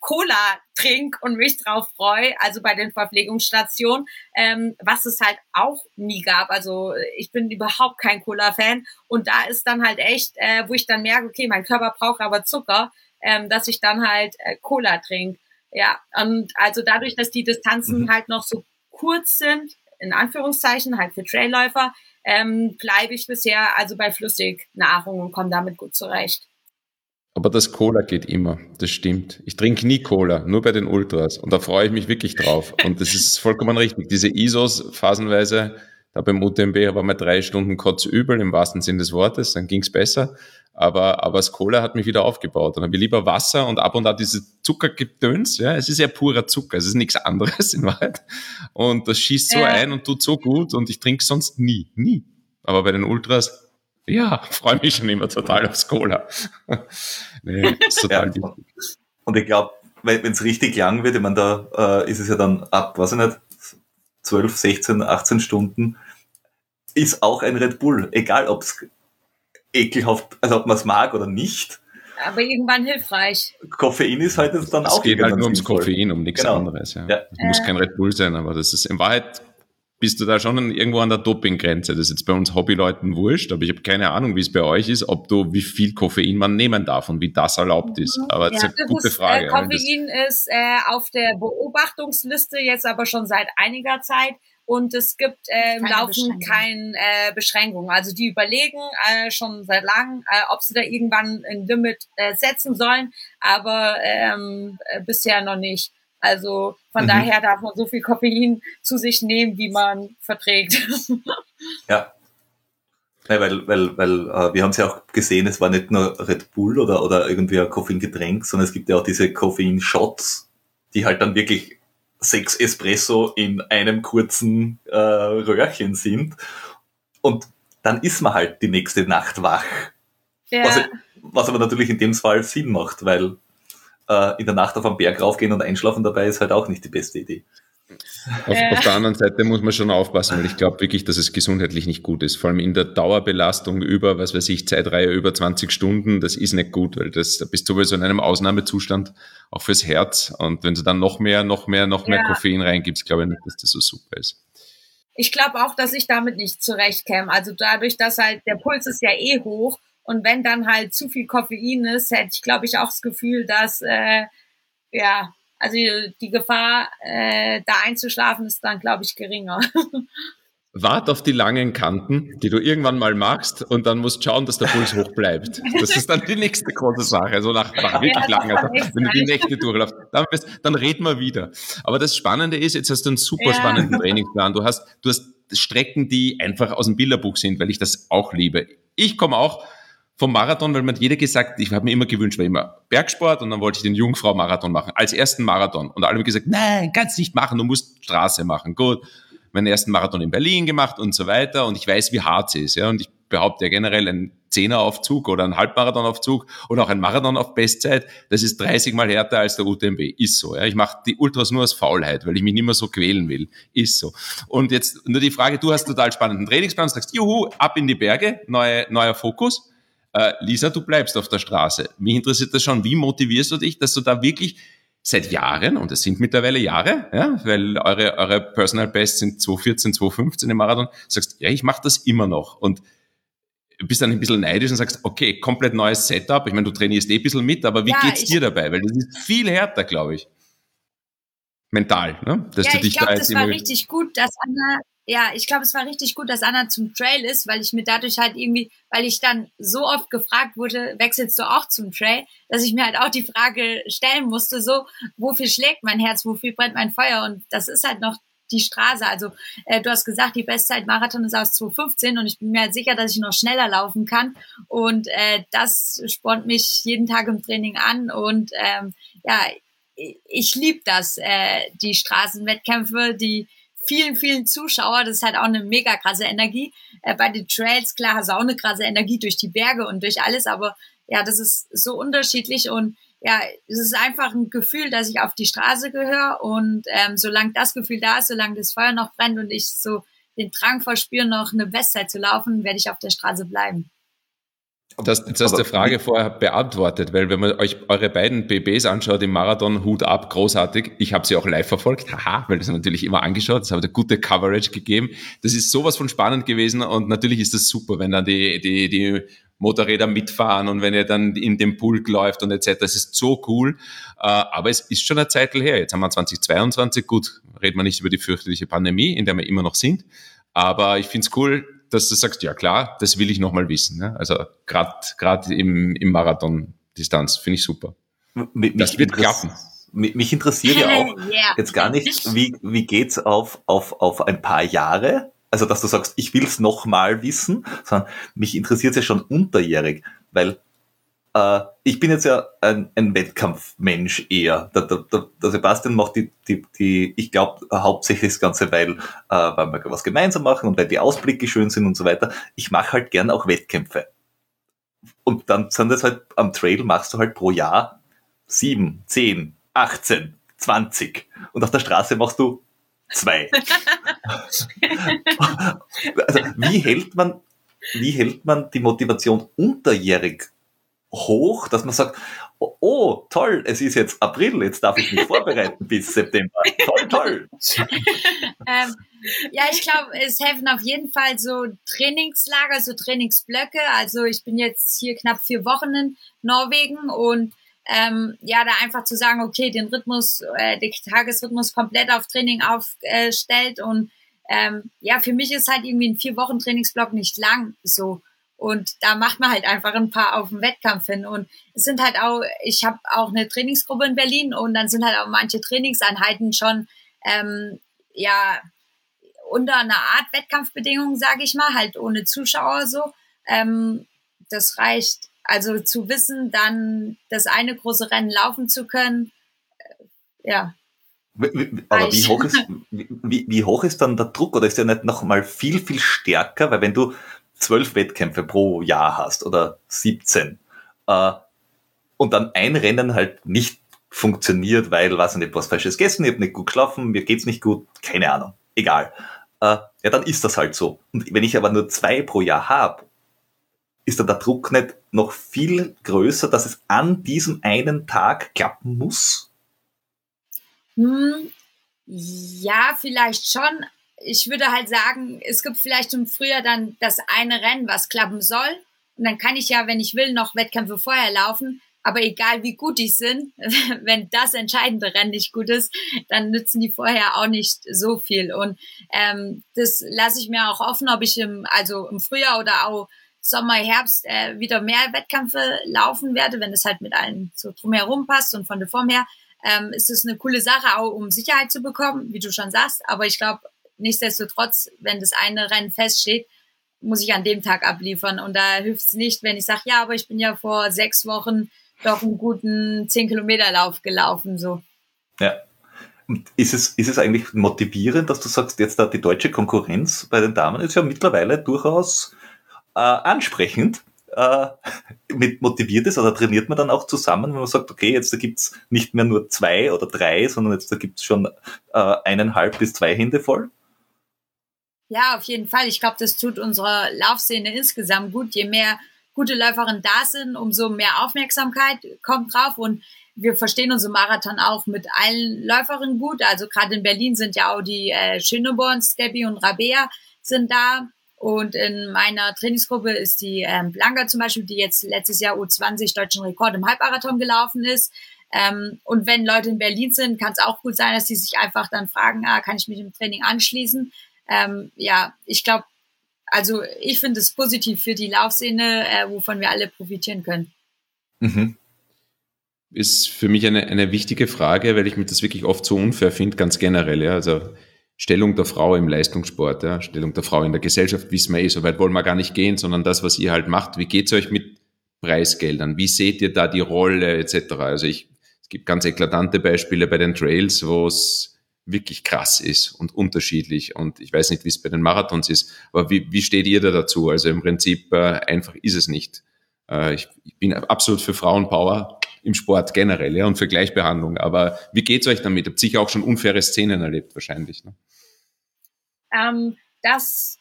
Cola trink und mich drauf freue, also bei den Verpflegungsstationen, ähm, was es halt auch nie gab. Also ich bin überhaupt kein Cola-Fan und da ist dann halt echt, äh, wo ich dann merke, okay, mein Körper braucht aber Zucker, ähm, dass ich dann halt äh, Cola trinke. Ja, und also dadurch, dass die Distanzen mhm. halt noch so kurz sind, in Anführungszeichen, halt für Trailläufer, ähm, bleibe ich bisher also bei Flüssignahrung und komme damit gut zurecht. Aber das Cola geht immer, das stimmt. Ich trinke nie Cola, nur bei den Ultras. Und da freue ich mich wirklich drauf. Und das ist vollkommen richtig. Diese ISOs phasenweise, da beim UTMB war mal drei Stunden kotzübel im wahrsten Sinn des Wortes, dann ging es besser. Aber, aber das Cola hat mich wieder aufgebaut. Dann habe ich lieber Wasser und ab und an diese Zuckergedöns. Ja, es ist ja purer Zucker, es ist nichts anderes in Wahrheit. Und das schießt so ja. ein und tut so gut und ich trinke sonst nie, nie. Aber bei den Ultras, ja, freue mich schon immer total aufs Cola. nee, ist total ja. Und ich glaube, wenn es richtig lang wird, ich meine, da äh, ist es ja dann ab, weiß ich nicht, 12, 16, 18 Stunden, ist auch ein Red Bull, egal ob es ekelhaft, also ob man es mag oder nicht. Aber irgendwann hilfreich. Koffein ist halt dann es auch. Es geht halt nur ums Koffein, um nichts genau. anderes. Ja. ja. Muss kein Red Bull sein, aber das ist in Wahrheit bist du da schon irgendwo an der Dopinggrenze. Das ist jetzt bei uns Hobbyleuten wurscht, aber ich habe keine Ahnung, wie es bei euch ist, ob du, wie viel Koffein man nehmen darf und wie das erlaubt ist. Aber das ja, ist eine gute ist, Frage. Äh, Koffein ist äh, auf der Beobachtungsliste jetzt aber schon seit einiger Zeit und es gibt äh, im Laufen keine äh, Beschränkungen. Also die überlegen äh, schon seit langem, äh, ob sie da irgendwann ein Limit äh, setzen sollen, aber ähm, äh, bisher noch nicht. Also von mhm. daher darf man so viel Koffein zu sich nehmen, wie man verträgt. ja. Ja, weil, weil, weil äh, wir haben es ja auch gesehen, es war nicht nur Red Bull oder, oder irgendwie ein Koffeingetränk, sondern es gibt ja auch diese Koffeinshots, die halt dann wirklich sechs Espresso in einem kurzen äh, Röhrchen sind. Und dann ist man halt die nächste Nacht wach. Ja. Was, was aber natürlich in dem Fall Sinn macht, weil äh, in der Nacht auf einen Berg raufgehen und einschlafen dabei ist halt auch nicht die beste Idee. Auf, äh. auf, der anderen Seite muss man schon aufpassen, weil ich glaube wirklich, dass es gesundheitlich nicht gut ist. Vor allem in der Dauerbelastung über, was weiß ich, Zeitreihe über 20 Stunden, das ist nicht gut, weil das, da bist du sowieso in einem Ausnahmezustand, auch fürs Herz. Und wenn du dann noch mehr, noch mehr, noch mehr ja. Koffein reingibst, glaube ich nicht, dass das so super ist. Ich glaube auch, dass ich damit nicht zurechtkäme. Also dadurch, dass halt der Puls ist ja eh hoch und wenn dann halt zu viel Koffein ist, hätte ich, glaube ich, auch das Gefühl, dass äh, ja also die Gefahr, äh, da einzuschlafen, ist dann, glaube ich, geringer. Wart auf die langen Kanten, die du irgendwann mal machst, und dann musst schauen, dass der Puls hoch bleibt. Das ist dann die nächste große Sache. Also nach, nach wirklich ja, langer Zeit, wenn du die Nächte durchläufst, dann, dann reden wir wieder. Aber das Spannende ist, jetzt hast du einen super ja. spannenden Trainingsplan. Du hast, du hast Strecken, die einfach aus dem Bilderbuch sind, weil ich das auch liebe. Ich komme auch vom Marathon, weil man hat jeder gesagt, ich habe mir immer gewünscht, weil immer Bergsport und dann wollte ich den Jungfrau-Marathon machen, als ersten Marathon. Und alle haben gesagt, nein, kannst nicht machen, du musst Straße machen. Gut, meinen ersten Marathon in Berlin gemacht und so weiter und ich weiß, wie hart es ist. Ja, und ich behaupte ja generell, ein Zehneraufzug oder ein Halbmarathonaufzug oder auch ein Marathon auf Bestzeit, das ist 30 mal härter als der UTMB. Ist so. Ja. Ich mache die Ultras nur aus Faulheit, weil ich mich nicht mehr so quälen will. Ist so. Und jetzt nur die Frage, du hast total spannenden Trainingsplan, sagst, juhu, ab in die Berge, neue, neuer Fokus äh, Lisa, du bleibst auf der Straße. Mich interessiert das schon, wie motivierst du dich, dass du da wirklich seit Jahren, und es sind mittlerweile Jahre, ja, weil eure, eure Personal Bests sind 2014, 2015 im Marathon, sagst, ja, ich mache das immer noch. Und bist dann ein bisschen neidisch und sagst, okay, komplett neues Setup. Ich meine, du trainierst eh ein bisschen mit, aber wie ja, geht's dir dabei? Weil das ist viel härter, glaube ich. Mental, ne? Dass ja, du dich ich glaube, da das war richtig gut, dass Anna ja, ich glaube, es war richtig gut, dass Anna zum Trail ist, weil ich mir dadurch halt irgendwie, weil ich dann so oft gefragt wurde, wechselst du auch zum Trail, dass ich mir halt auch die Frage stellen musste, so, wofür schlägt mein Herz, wofür brennt mein Feuer? Und das ist halt noch die Straße. Also äh, du hast gesagt, die Bestzeit Marathon ist aus 2015 und ich bin mir halt sicher, dass ich noch schneller laufen kann. Und äh, das spornt mich jeden Tag im Training an. Und ähm, ja, ich liebe das, äh, die Straßenwettkämpfe, die vielen, vielen Zuschauer. Das ist halt auch eine mega krasse Energie. Äh, bei den Trails, klar, hast du auch eine krasse Energie durch die Berge und durch alles, aber ja, das ist so unterschiedlich und ja, es ist einfach ein Gefühl, dass ich auf die Straße gehöre und ähm, solange das Gefühl da ist, solange das Feuer noch brennt und ich so den Drang verspüre, noch eine Bestzeit zu laufen, werde ich auf der Straße bleiben. Das, das hast der Frage vorher beantwortet, weil wenn man euch eure beiden BBs anschaut im Marathon, Hut ab, großartig. Ich habe sie auch live verfolgt, haha, weil das natürlich immer angeschaut, das hat eine gute Coverage gegeben. Das ist sowas von spannend gewesen und natürlich ist das super, wenn dann die, die, die Motorräder mitfahren und wenn ihr dann in den Pulk läuft und etc. Das ist so cool. Äh, aber es ist schon eine Zeit her. Jetzt haben wir 2022. Gut, reden wir nicht über die fürchterliche Pandemie, in der wir immer noch sind. Aber ich finde es cool, dass du sagst, ja klar, das will ich nochmal wissen. Ne? Also gerade im, im Marathon-Distanz finde ich super. Mich, das wird klappen. Mich interessiert ja auch yeah. jetzt gar nicht, wie, wie geht's auf, auf, auf ein paar Jahre? Also, dass du sagst, ich will's nochmal wissen, sondern mich interessiert ja schon unterjährig, weil äh, ich bin jetzt ja ein, ein Wettkampfmensch eher. Der, der, der, Sebastian macht die, die, die ich glaube, hauptsächlich das Ganze, weil, äh, weil wir was gemeinsam machen und weil die Ausblicke schön sind und so weiter. Ich mache halt gern auch Wettkämpfe. Und dann sind das halt, am Trail machst du halt pro Jahr sieben, zehn, 18, 20. Und auf der Straße machst du zwei. also, wie hält man, wie hält man die Motivation unterjährig hoch, dass man sagt, oh, oh, toll, es ist jetzt April, jetzt darf ich mich vorbereiten bis September. Toll, toll. ähm, ja, ich glaube, es helfen auf jeden Fall so Trainingslager, so Trainingsblöcke. Also ich bin jetzt hier knapp vier Wochen in Norwegen und ähm, ja, da einfach zu sagen, okay, den Rhythmus, äh, den Tagesrhythmus komplett auf Training aufstellt und ähm, ja, für mich ist halt irgendwie ein vier Wochen Trainingsblock nicht lang so. Und da macht man halt einfach ein paar auf den Wettkampf hin. Und es sind halt auch, ich habe auch eine Trainingsgruppe in Berlin und dann sind halt auch manche Trainingseinheiten schon ähm, ja unter einer Art Wettkampfbedingungen, sage ich mal, halt ohne Zuschauer so. Ähm, das reicht. Also zu wissen, dann das eine große Rennen laufen zu können, äh, ja. Aber wie hoch, ist, wie, wie hoch ist dann der Druck? Oder ist der nicht noch mal viel, viel stärker? Weil wenn du zwölf Wettkämpfe pro Jahr hast oder 17 äh, und dann ein Rennen halt nicht funktioniert, weil, ich nicht, was Falsches gegessen, ich habe nicht gut geschlafen, mir geht's nicht gut, keine Ahnung, egal. Äh, ja, dann ist das halt so. Und wenn ich aber nur zwei pro Jahr habe, ist dann der Druck nicht noch viel größer, dass es an diesem einen Tag klappen muss? Hm, ja, vielleicht schon. Ich würde halt sagen, es gibt vielleicht im Frühjahr dann das eine Rennen, was klappen soll. Und dann kann ich ja, wenn ich will, noch Wettkämpfe vorher laufen. Aber egal wie gut die sind, wenn das entscheidende Rennen nicht gut ist, dann nützen die vorher auch nicht so viel. Und ähm, das lasse ich mir auch offen, ob ich im, also im Frühjahr oder auch Sommer, Herbst äh, wieder mehr Wettkämpfe laufen werde, wenn es halt mit allen so drumherum passt und von der Form her. Ähm, ist es eine coole Sache, auch um Sicherheit zu bekommen, wie du schon sagst. Aber ich glaube, nichtsdestotrotz, wenn das eine Rennen feststeht, muss ich an dem Tag abliefern. Und da hilft es nicht, wenn ich sage, ja, aber ich bin ja vor sechs Wochen doch einen guten 10 Kilometer Lauf gelaufen, so. Ja. Und ist es, ist es eigentlich motivierend, dass du sagst, jetzt da die deutsche Konkurrenz bei den Damen ist ja mittlerweile durchaus äh, ansprechend äh, mit motiviert ist oder trainiert man dann auch zusammen, wenn man sagt, okay, jetzt da gibt's nicht mehr nur zwei oder drei, sondern jetzt da gibt's schon äh, eineinhalb bis zwei Hände voll? Ja, auf jeden Fall. Ich glaube, das tut unserer Laufszene insgesamt gut. Je mehr gute Läuferinnen da sind, umso mehr Aufmerksamkeit kommt drauf und wir verstehen unsere Marathon auch mit allen Läuferinnen gut. Also gerade in Berlin sind ja auch die äh, Schöneborns, Debbie und Rabea sind da. Und in meiner Trainingsgruppe ist die ähm, Blanca zum Beispiel, die jetzt letztes Jahr U20 deutschen Rekord im Halbmarathon gelaufen ist. Ähm, und wenn Leute in Berlin sind, kann es auch gut sein, dass die sich einfach dann fragen, ah, kann ich mich im Training anschließen? Ähm, ja, ich glaube, also ich finde es positiv für die Laufszene, äh, wovon wir alle profitieren können. Mhm. Ist für mich eine, eine wichtige Frage, weil ich mir das wirklich oft so unfair finde, ganz generell. Ja. Also Stellung der Frau im Leistungssport, ja. Stellung der Frau in der Gesellschaft, wissen wir eh, so weit wollen wir gar nicht gehen, sondern das, was ihr halt macht. Wie geht's euch mit Preisgeldern? Wie seht ihr da die Rolle etc.? Also ich, es gibt ganz eklatante Beispiele bei den Trails, wo es wirklich krass ist und unterschiedlich. Und ich weiß nicht, wie es bei den Marathons ist, aber wie, wie steht ihr da dazu? Also im Prinzip äh, einfach ist es nicht. Äh, ich, ich bin absolut für Frauenpower im Sport generell ja, und für Gleichbehandlung. Aber wie geht's euch damit? Habt sicher auch schon unfaire Szenen erlebt wahrscheinlich. Ne? Ähm, das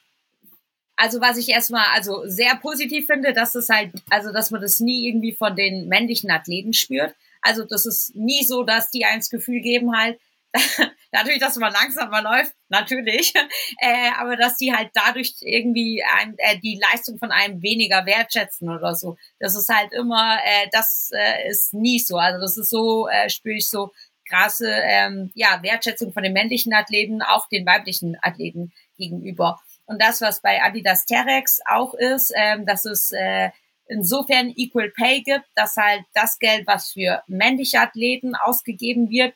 also was ich erstmal also sehr positiv finde, dass es halt, also dass man das nie irgendwie von den männlichen Athleten spürt. Also das ist nie so, dass die eins Gefühl geben halt, natürlich, dass man langsamer läuft, natürlich, äh, aber dass die halt dadurch irgendwie ein, äh, die Leistung von einem weniger wertschätzen oder so. Das ist halt immer, äh, das äh, ist nie so. Also das ist so, äh, spüre ich so krasse ähm, ja, Wertschätzung von den männlichen Athleten, auch den weiblichen Athleten gegenüber. Und das, was bei Adidas Terex auch ist, ähm, dass es äh, insofern Equal Pay gibt, dass halt das Geld, was für männliche Athleten ausgegeben wird,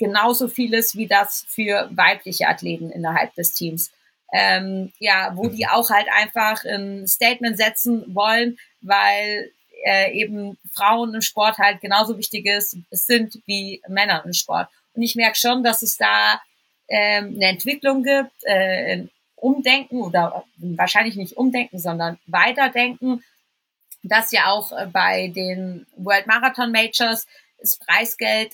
genauso vieles wie das für weibliche Athleten innerhalb des Teams. Ähm, ja, wo die auch halt einfach ein Statement setzen wollen, weil äh, eben Frauen im Sport halt genauso wichtig ist, sind wie Männer im Sport. Und ich merke schon, dass es da ähm, eine Entwicklung gibt, äh, ein Umdenken oder wahrscheinlich nicht Umdenken, sondern Weiterdenken, dass ja auch äh, bei den World Marathon Majors das Preisgeld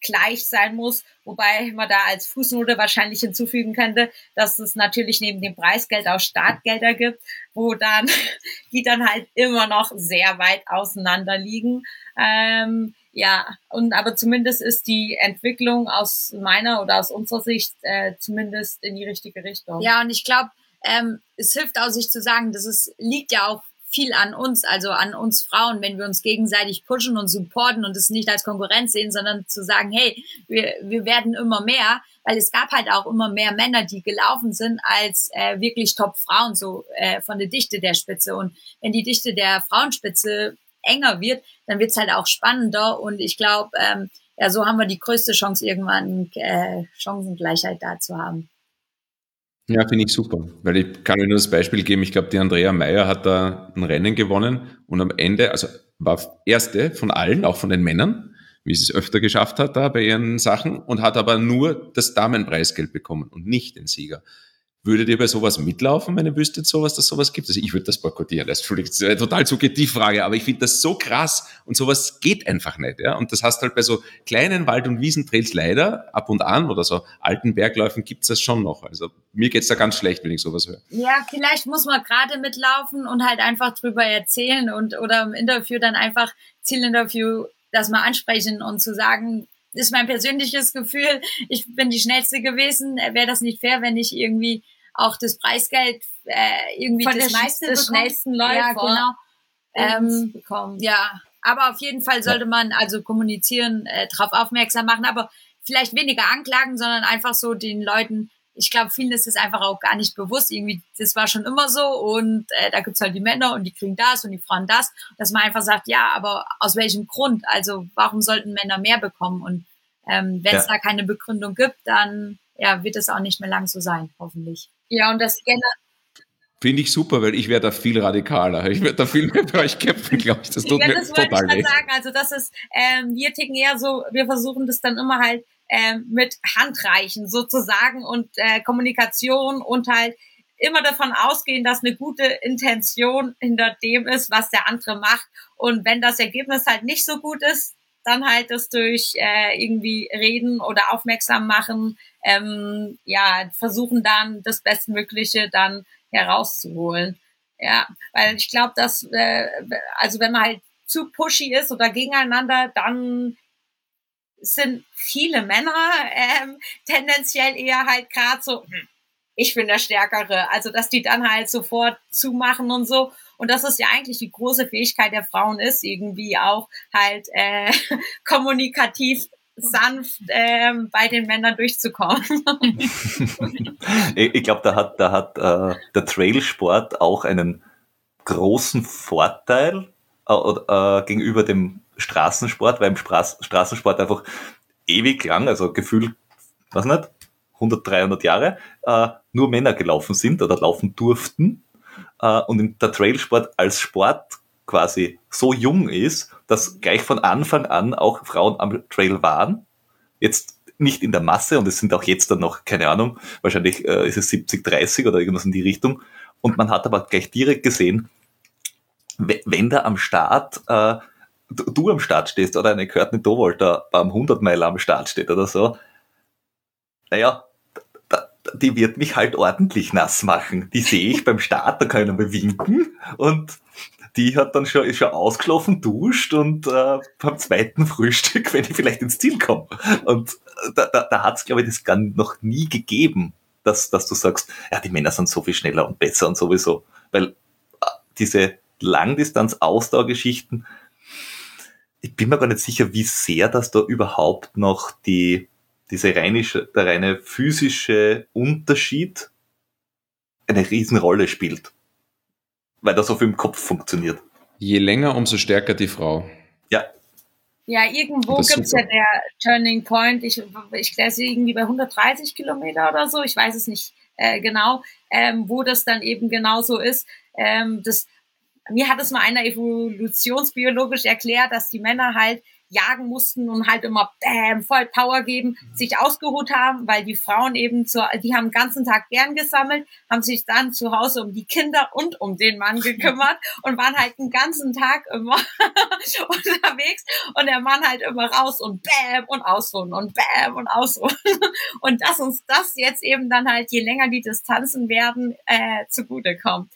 gleich sein muss, wobei man da als Fußnote wahrscheinlich hinzufügen könnte, dass es natürlich neben dem Preisgeld auch Startgelder gibt, wo dann die dann halt immer noch sehr weit auseinander liegen. Ähm, ja, und aber zumindest ist die Entwicklung aus meiner oder aus unserer Sicht äh, zumindest in die richtige Richtung. Ja, und ich glaube, ähm, es hilft auch sich zu sagen, dass es liegt ja auch viel an uns, also an uns Frauen, wenn wir uns gegenseitig pushen und supporten und es nicht als Konkurrenz sehen, sondern zu sagen, hey, wir, wir werden immer mehr, weil es gab halt auch immer mehr Männer, die gelaufen sind als äh, wirklich Top-Frauen, so äh, von der Dichte der Spitze. Und wenn die Dichte der Frauenspitze enger wird, dann wird's halt auch spannender und ich glaube, ähm, ja, so haben wir die größte Chance, irgendwann äh, Chancengleichheit da zu haben. Ja, finde ich super, weil ich kann Ihnen nur das Beispiel geben. Ich glaube, die Andrea Meyer hat da ein Rennen gewonnen und am Ende, also war erste von allen, auch von den Männern, wie sie es öfter geschafft hat da bei ihren Sachen und hat aber nur das Damenpreisgeld bekommen und nicht den Sieger. Würdet ihr bei sowas mitlaufen, wenn ihr wüsstet sowas, dass sowas gibt? Also ich würde das boykottieren. Das ist eine total Frage, aber ich finde das so krass und sowas geht einfach nicht. Ja? Und das heißt halt bei so kleinen Wald- und Wiesentrails leider ab und an oder so alten Bergläufen gibt's das schon noch. Also mir geht's da ganz schlecht, wenn ich sowas höre. Ja, vielleicht muss man gerade mitlaufen und halt einfach drüber erzählen und oder im Interview dann einfach Zielinterview das mal ansprechen und zu sagen, ist mein persönliches Gefühl. Ich bin die schnellste gewesen. Wäre das nicht fair, wenn ich irgendwie auch das Preisgeld äh, irgendwie Von das meiste des bekomme? schnellsten Läufer Ja, genau. Ähm, bekommen. ja, aber auf jeden Fall sollte man also kommunizieren, äh, darauf aufmerksam machen, aber vielleicht weniger anklagen, sondern einfach so den Leuten, ich glaube, vielen ist es einfach auch gar nicht bewusst, irgendwie, das war schon immer so und äh, da gibt's halt die Männer und die kriegen das und die Frauen das, dass man einfach sagt, ja, aber aus welchem Grund? Also warum sollten Männer mehr bekommen? Und ähm, wenn es Ja. da keine Begründung gibt, dann ja, wird es auch nicht mehr lang so sein, hoffentlich. Ja, und das generell Finde ich super, weil ich wäre da viel radikaler. Ich werde da viel mehr bei euch kämpfen, glaube ich. Das tut ja, mir das wollte ich total gerade weh. sagen. Also das ist, ähm, wir ticken eher so, wir versuchen das dann immer halt ähm, mit Handreichen sozusagen und äh, Kommunikation und halt immer davon ausgehen, dass eine gute Intention hinter dem ist, was der andere macht. Und wenn das Ergebnis halt nicht so gut ist, dann halt das durch äh, irgendwie reden oder aufmerksam machen, ähm, ja, versuchen dann das Bestmögliche dann herauszuholen. Ja, weil ich glaube, dass, äh, also wenn man halt zu pushy ist oder gegeneinander, dann sind viele Männer ähm, tendenziell eher halt gerade so, hm, ich bin der Stärkere. Also, dass die dann halt sofort zumachen und so. Und das ist ja eigentlich die große Fähigkeit der Frauen ist, irgendwie auch halt äh, kommunikativ sanft ähm, bei den Männern durchzukommen. ich glaube, da hat, da hat äh, der Trailsport auch einen großen Vorteil äh, äh, gegenüber dem Straßensport, weil im Straß Straßensport einfach ewig lang, also gefühlt, was nicht, 100, 300 Jahre, äh, nur Männer gelaufen sind oder laufen durften äh, und der Trailsport als Sport quasi so jung ist, dass gleich von Anfang an auch Frauen am Trail waren. Jetzt nicht in der Masse und es sind auch jetzt dann noch, keine Ahnung, wahrscheinlich äh, ist es 70, 30 oder irgendwas in die Richtung. Und man hat aber gleich direkt gesehen, we- wenn da am Start, äh, du, am Start stehst oder eine Courtney Dowold da beim 100 Meiler am Start steht oder so, naja, die wird mich halt ordentlich nass machen. Die sehe ich beim Start, da kann ich nochmal winken und die hat dann schon, ist schon ausgeschlafen, duscht und äh, beim zweiten Frühstück, wenn ich vielleicht ins Ziel komme. Und da, da, da hat es, glaube ich, das gar noch nie gegeben, dass, dass du sagst, ja, die Männer sind so viel schneller und besser und sowieso. Weil äh, diese Langdistanz-Ausdauergeschichten, ich bin mir gar nicht sicher, wie sehr das da überhaupt noch die, diese reine, der reine physische Unterschied eine Riesenrolle spielt. Weil das so viel im Kopf funktioniert. Je länger, umso stärker die Frau. Ja, Ja, irgendwo gibt's super. ja der Turning Point. Ich, ich glaube, irgendwie bei 130 Kilometer oder so. Ich weiß es nicht äh, genau, ähm, wo das dann eben genauso ist. Ähm, das, mir hat es mal einer evolutionsbiologisch erklärt, dass die Männer halt jagen mussten und halt immer bam, voll Power geben, sich ausgeruht haben, weil die Frauen eben zur, die haben den ganzen Tag gern gesammelt, haben sich dann zu Hause um die Kinder und um den Mann gekümmert und waren halt den ganzen Tag immer unterwegs und der Mann halt immer raus und bam und ausruhen und bam und ausruhen. Und dass uns das jetzt eben dann halt, je länger die Distanzen werden, äh, zugutekommt.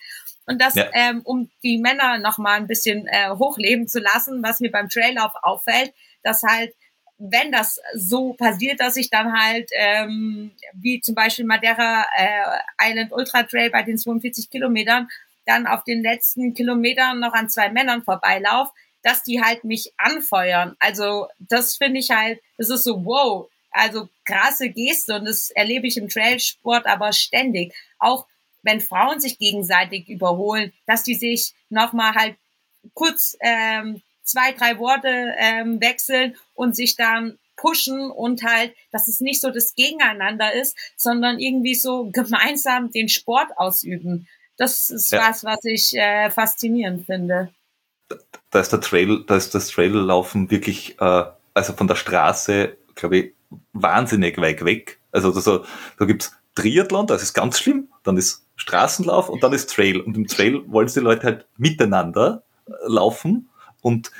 Und das, Ja. ähm, um die Männer noch mal ein bisschen äh, hochleben zu lassen, was mir beim Traillauf auffällt, dass halt, wenn das so passiert, dass ich dann halt, ähm, wie zum Beispiel Madeira äh, Island Ultra Trail bei den 42 Kilometern, dann auf den letzten Kilometern noch an zwei Männern vorbeilauf, dass die halt mich anfeuern. Also das finde ich halt, das ist so wow, also krasse Geste und das erlebe ich im Trailsport aber ständig. Auch wenn Frauen sich gegenseitig überholen, dass die sich nochmal halt kurz ähm, zwei, drei Worte ähm, wechseln und sich dann pushen und halt, dass es nicht so das Gegeneinander ist, sondern irgendwie so gemeinsam den Sport ausüben. Das ist Ja. was, was ich äh, faszinierend finde. da ist der Trail, da ist das Traillaufen wirklich, äh, also von der Straße, glaube ich, wahnsinnig weit weg. Also so, da gibt's Triathlon, das ist ganz schlimm. dann ist Straßenlauf und dann ist Trail. Und im Trail wollen die Leute halt miteinander äh, laufen und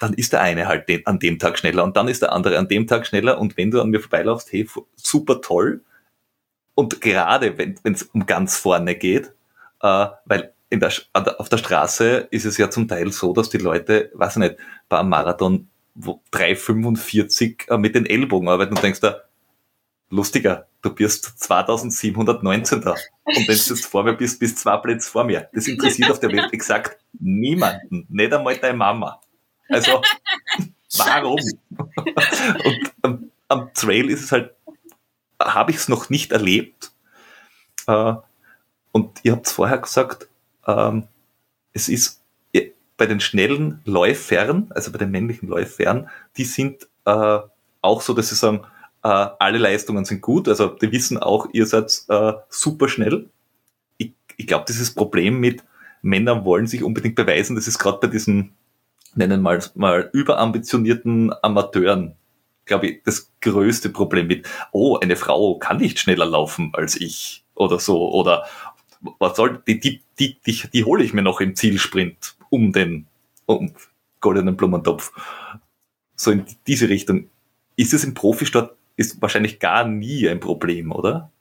dann ist der eine halt den, an dem Tag schneller und dann ist der andere an dem Tag schneller und wenn du an mir vorbeilaufst, hey, super toll. Und gerade wenn es um ganz vorne geht, äh, weil in der, auf der Straße ist es ja zum Teil so, dass die Leute, weiß ich nicht, bei einem Marathon 3,45 äh, mit den Ellbogen arbeiten und denkst da, lustiger, du bist 2719 da. Und wenn du jetzt vor mir bist, bist zwei Plätze vor mir. Das interessiert auf der Welt exakt niemanden. Nicht einmal deine Mama. Also, warum? Und am, am, Trail ist es halt, habe ich es noch nicht erlebt. Äh, und ihr habt es vorher gesagt, ähm, es ist bei den schnellen Läufern, also bei den männlichen Läufern, die sind äh, auch so, dass sie sagen, äh, alle Leistungen sind gut, also die wissen auch, ihr seid äh, super schnell. Ich, ich glaube, dieses Problem mit Männern wollen sich unbedingt beweisen, das ist gerade bei diesen, nennen wir mal, überambitionierten Amateuren, glaube ich, das größte Problem mit, oh, eine Frau kann nicht schneller laufen als ich oder so, oder was soll, die, die, die, die, die hole ich mir noch im Zielsprint um den um goldenen Blumentopf. So in diese Richtung. Ist es im Profisport ist wahrscheinlich gar nie ein Problem, oder?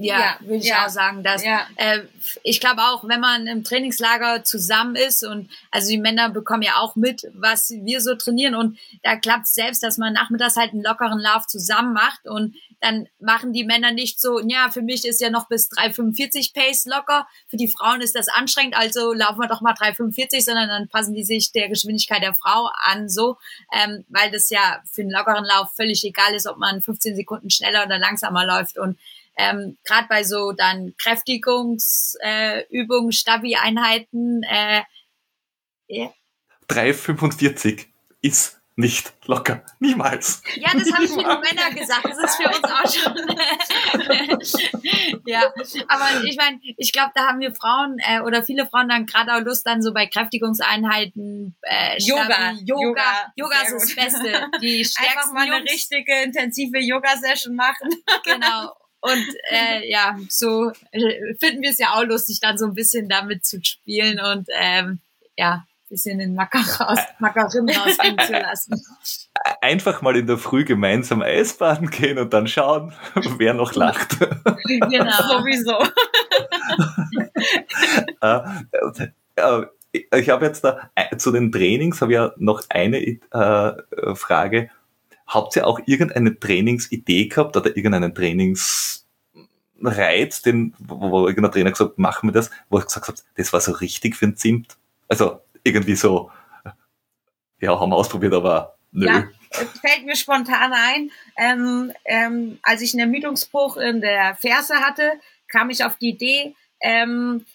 Ja, ja würde ich ja. auch sagen, dass ja. äh, ich glaube auch, wenn man im Trainingslager zusammen ist und also die Männer bekommen ja auch mit, was wir so trainieren und da klappt es selbst, dass man nachmittags halt einen lockeren Lauf zusammen macht und dann machen die Männer nicht so, ja, für mich ist ja noch bis 3,45 Pace locker, für die Frauen ist das anstrengend, also laufen wir doch mal 3,45, sondern dann passen die sich der Geschwindigkeit der Frau an, so, ähm, weil das ja für einen lockeren Lauf völlig egal ist, ob man 15 Sekunden schneller oder langsamer läuft und ähm, gerade bei so dann Kräftigungsübungen, äh, Stabi-Einheiten, äh, yeah. 3,45 ist nicht locker. Niemals. Ja, das haben viele Männer gesagt. Das ist für uns auch schon. ja, aber ich meine, ich glaube, da haben wir Frauen äh, oder viele Frauen dann gerade auch Lust, dann so bei Kräftigungseinheiten, äh, Yoga, Yoga, Yoga, Yoga ist das Beste. Die Einfach mal eine Jungs. richtige intensive Yoga-Session machen. genau. Und äh, ja, so äh, finden wir es ja auch lustig, dann so ein bisschen damit zu spielen und ähm, ja, bisschen den Macker raus, Mackerin rausgehen zu lassen. Einfach mal in der Früh gemeinsam Eisbaden gehen und dann schauen, wer noch lacht. Genau, sowieso. äh, äh, ich habe jetzt da zu den Trainings habe ich ja noch eine äh, Frage. Habt ihr auch irgendeine Trainingsidee gehabt oder irgendeinen Trainingsreiz, den, wo, wo irgendein Trainer gesagt hat, machen wir das, wo ich gesagt habe, das war so richtig für ein Zimt? Also irgendwie so, ja, haben wir ausprobiert, aber nö. Ja, fällt mir spontan ein, ähm, ähm, als ich einen Ermüdungsbruch in der Ferse hatte, kam ich auf die Idee, ähm,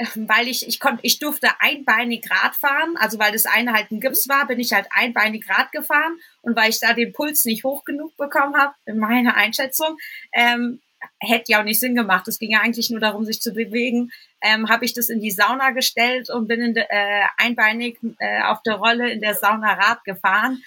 weil ich, ich konnte, ich durfte einbeinig Rad fahren, also weil das eine halt ein Gips war, bin ich halt einbeinig Rad gefahren und weil ich da den Puls nicht hoch genug bekommen habe, in meiner Einschätzung, ähm, hätte ja auch nicht Sinn gemacht. Es ging ja eigentlich nur darum, sich zu bewegen. Ähm, habe ich das in die Sauna gestellt und bin in de, äh, einbeinig äh, auf der Rolle in der Sauna Rad gefahren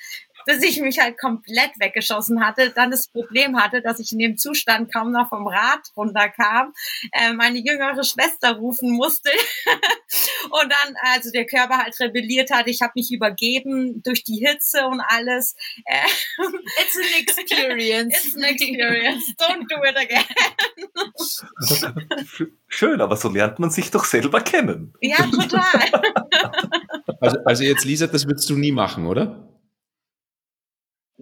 bis ich mich halt komplett weggeschossen hatte, dann das Problem hatte, dass ich in dem Zustand kaum noch vom Rad runterkam, äh, meine jüngere Schwester rufen musste und dann also der Körper halt rebelliert hat. Ich habe mich übergeben durch die Hitze und alles. Äh, It's an experience. It's an experience. Don't do it again. Schön, aber so lernt man sich doch selber kennen. Ja, total. Also, also jetzt, Lisa, das würdest du nie machen, oder?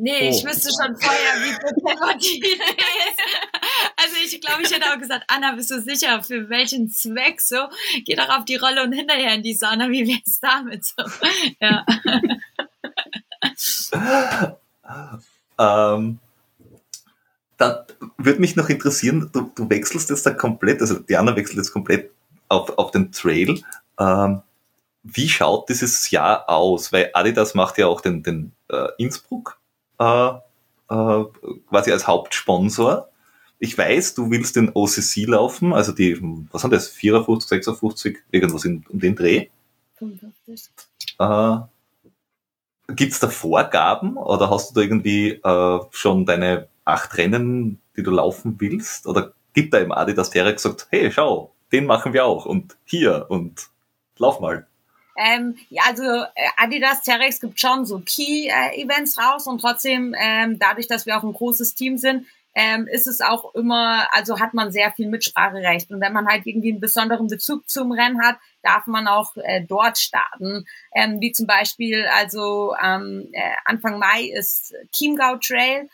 Nee, oh. ich wüsste schon vorher, wie ist. Also ich glaube, ich hätte auch gesagt, Anna, bist du sicher, für welchen Zweck so? Geh doch auf die Rolle und hinterher in die Sauna, wie wär's damit so? Ja. ähm, da würde mich noch interessieren, du, du, wechselst jetzt da komplett, also Diana wechselt jetzt komplett auf, auf den Trail. Ähm, wie schaut dieses Jahr aus? Weil Adidas macht ja auch den, den äh, Innsbruck äh, äh, quasi als Hauptsponsor. Ich weiß, du willst den OCC laufen, also die, was sind das, 54, 56, irgendwas in, um den Dreh. 55. Äh, Gibt es da Vorgaben oder hast du da irgendwie äh, schon deine acht Rennen, die du laufen willst? Oder gibt da eben Adidas Terex sagt, hey, schau, den machen wir auch und hier und lauf mal. Ähm, ja, also äh, Adidas Terex gibt schon so Key-Events äh, raus und trotzdem, ähm, dadurch, dass wir auch ein großes Team sind, ähm, ist es auch immer, also hat man sehr viel Mitspracherecht. Und wenn man halt irgendwie einen besonderen Bezug zum Rennen hat, darf man auch äh, dort starten. Ähm, wie zum Beispiel, also ähm, äh, Anfang Mai ist Chiemgau Trail.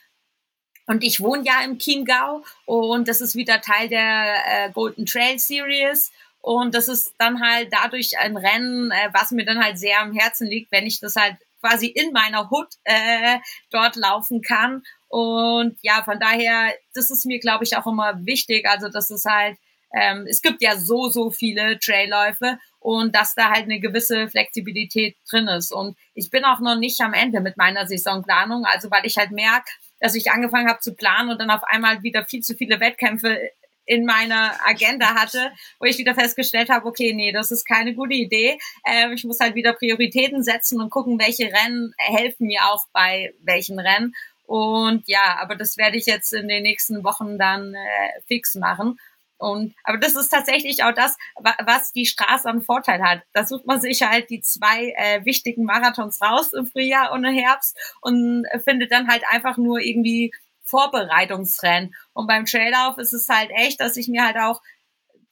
Und ich wohne ja im Chiemgau und das ist wieder Teil der äh, Golden Trail Series. Und das ist dann halt dadurch ein Rennen, äh, was mir dann halt sehr am Herzen liegt, wenn ich das halt quasi in meiner Hut äh, dort laufen kann. Und ja, von daher, das ist mir, glaube ich, auch immer wichtig. Also, das ist halt, ähm, es gibt ja so, so viele Trailläufe und dass da halt eine gewisse Flexibilität drin ist. Und ich bin auch noch nicht am Ende mit meiner Saisonplanung, also weil ich halt merke, dass ich angefangen habe zu planen und dann auf einmal wieder viel zu viele Wettkämpfe in meiner Agenda hatte, wo ich wieder festgestellt habe, okay, nee, das ist keine gute Idee. Ähm, ich muss halt wieder Prioritäten setzen und gucken, welche Rennen helfen mir auch bei welchen Rennen. Und ja, aber das werde ich jetzt in den nächsten Wochen dann äh, fix machen. Und aber das ist tatsächlich auch das, was die Straße an Vorteil hat. Da sucht man sich halt die zwei äh, wichtigen Marathons raus im Frühjahr und im Herbst und findet dann halt einfach nur irgendwie Vorbereitungsrennen. Und beim Traillauf ist es halt echt, dass ich mir halt auch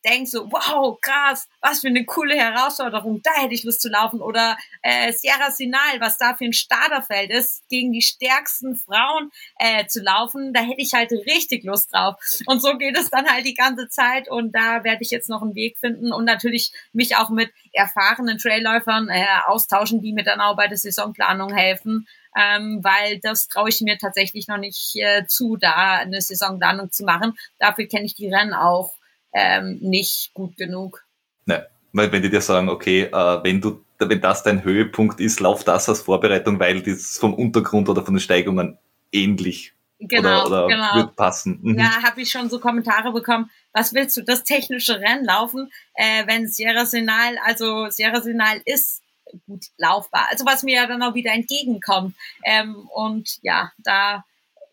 denke so, wow, krass, was für eine coole Herausforderung, da hätte ich Lust zu laufen. Oder äh, Sierra Sinal, was da für ein Starterfeld ist, gegen die stärksten Frauen äh, zu laufen, da hätte ich halt richtig Lust drauf. Und so geht es dann halt die ganze Zeit und da werde ich jetzt noch einen Weg finden und natürlich mich auch mit erfahrenen Trailläufern äh, austauschen, die mir dann auch bei der Saisonplanung helfen. Ähm, weil das traue ich mir tatsächlich noch nicht äh, zu, da eine Saisonplanung zu machen. Dafür kenne ich die Rennen auch ähm, nicht gut genug. Ne, weil wenn die dir sagen, okay, äh, wenn du, wenn das dein Höhepunkt ist, lauf das als Vorbereitung, weil das vom Untergrund oder von den Steigungen ähnlich genau, oder, oder genau. wird passen. Mhm. Ja, habe ich schon so Kommentare bekommen. Was willst du, das technische Rennen laufen, äh, wenn Sierra Sinal, also Sierra Sinal ist gut laufbar. Also was mir ja dann auch wieder entgegenkommt. Ähm, und ja, da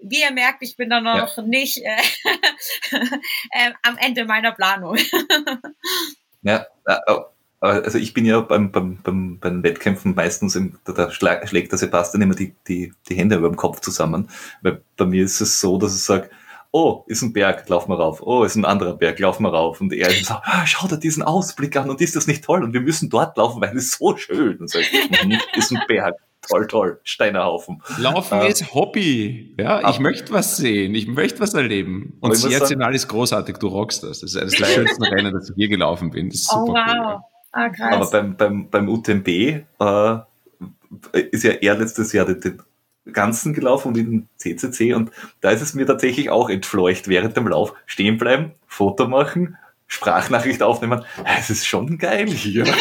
wie ihr merkt, ich bin da noch ja. nicht äh, äh, am Ende meiner Planung. ja, äh, oh, also ich bin ja beim, beim, beim, beim Wettkämpfen meistens, im, da, da schlägt der Sebastian immer die, die, die Hände über dem Kopf zusammen, weil bei mir ist es so, dass ich sage, oh, ist ein Berg, lauf mal rauf. Oh, ist ein anderer Berg, lauf mal rauf. Und er so, ah, schau dir diesen Ausblick an und ist das nicht toll? Und wir müssen dort laufen, weil es ist so schön. Und so, mhm, ist ein Berg toll, toll, Steinerhaufen. Laufen ähm, ist Hobby. Ja, ich möchte was sehen, ich möchte was erleben. Und Sierzinal ist großartig, du rockst das. Das ist eines der schönsten Rennen, das ich je gelaufen bin. Das ist oh, super oh, wow. Cool. Ah, krass. Aber beim, beim, beim UTMB äh, ist ja er letztes Jahr den, den Ganzen gelaufen und in den CCC und da ist es mir tatsächlich auch entfleucht während dem Lauf stehen bleiben, Foto machen, Sprachnachricht aufnehmen. Es ist schon geil hier.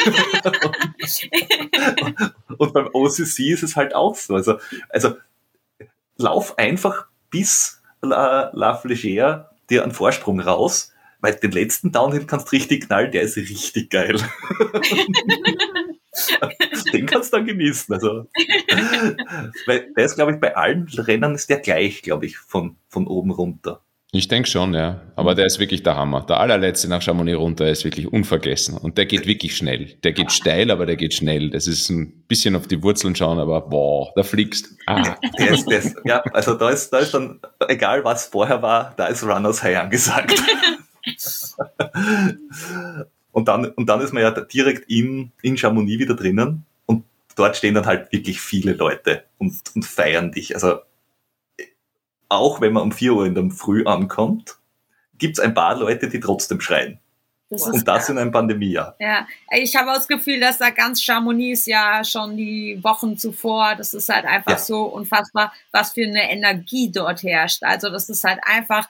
und beim OCC ist es halt auch so. Also, also lauf einfach bis La, La Flégère dir einen Vorsprung raus, weil den letzten Downhill kannst du richtig knallen, der ist richtig geil. den kannst du dann genießen. Also, weil der ist, glaube ich, bei allen Rennen ist der gleich, glaube ich, von, von oben runter. Ich denke schon, ja. Aber der ist wirklich der Hammer. Der allerletzte nach Chamonix runter ist wirklich unvergessen. Und der geht wirklich schnell. Der geht steil, aber der geht schnell. Das ist ein bisschen auf die Wurzeln schauen, aber boah, da fliegst. Ah. Der ist, der ist, ja, also da ist, da ist dann, egal was vorher war, da ist Runners High angesagt. und dann, und dann ist man ja direkt in, in Chamonix wieder drinnen. Und dort stehen dann halt wirklich viele Leute und, und feiern dich. Also auch wenn man um 4 Uhr in der Früh ankommt, gibt es ein paar Leute, die trotzdem schreien. Das und das in einem Pandemiejahr. Ja, ich habe das Gefühl, dass da ganz Chamonix ja schon die Wochen zuvor, das ist halt einfach ja. so unfassbar, was für eine Energie dort herrscht. Also das ist halt einfach,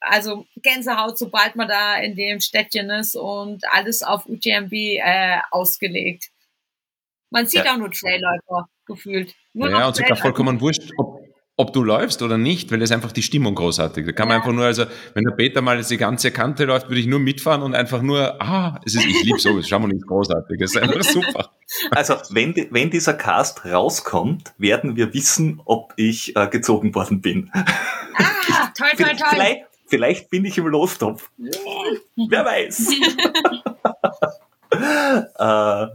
also Gänsehaut, sobald man da in dem Städtchen ist und alles auf UTMB äh, ausgelegt. Man sieht ja. auch nur Trailläufer gefühlt. Nur ja, und sogar vollkommen wurscht, ob, ob du läufst oder nicht, weil das einfach die Stimmung großartig. Da kann man ja. einfach nur, also wenn der Peter mal die ganze Kante läuft, würde ich nur mitfahren und einfach nur, ah, es ist, ich liebe so, schau mal nicht großartig, das ist einfach super. Also wenn, die, wenn dieser Cast rauskommt, werden wir wissen, ob ich äh, gezogen worden bin. Ah, toll, toll, toll. Vielleicht, vielleicht bin ich im Lostopf. Wer weiß. äh,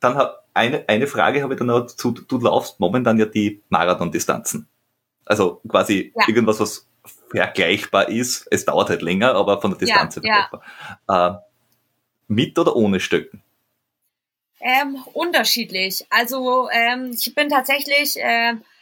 dann eine, eine Frage habe ich dann noch dazu. Du laufst momentan ja die Marathondistanzen. Also quasi ja. irgendwas, was vergleichbar ist. Es dauert halt länger, aber von der Distanz ja, vergleichbar. Ja. Äh, mit oder ohne Stöcken? Ähm, unterschiedlich. Also ähm, ich bin tatsächlich,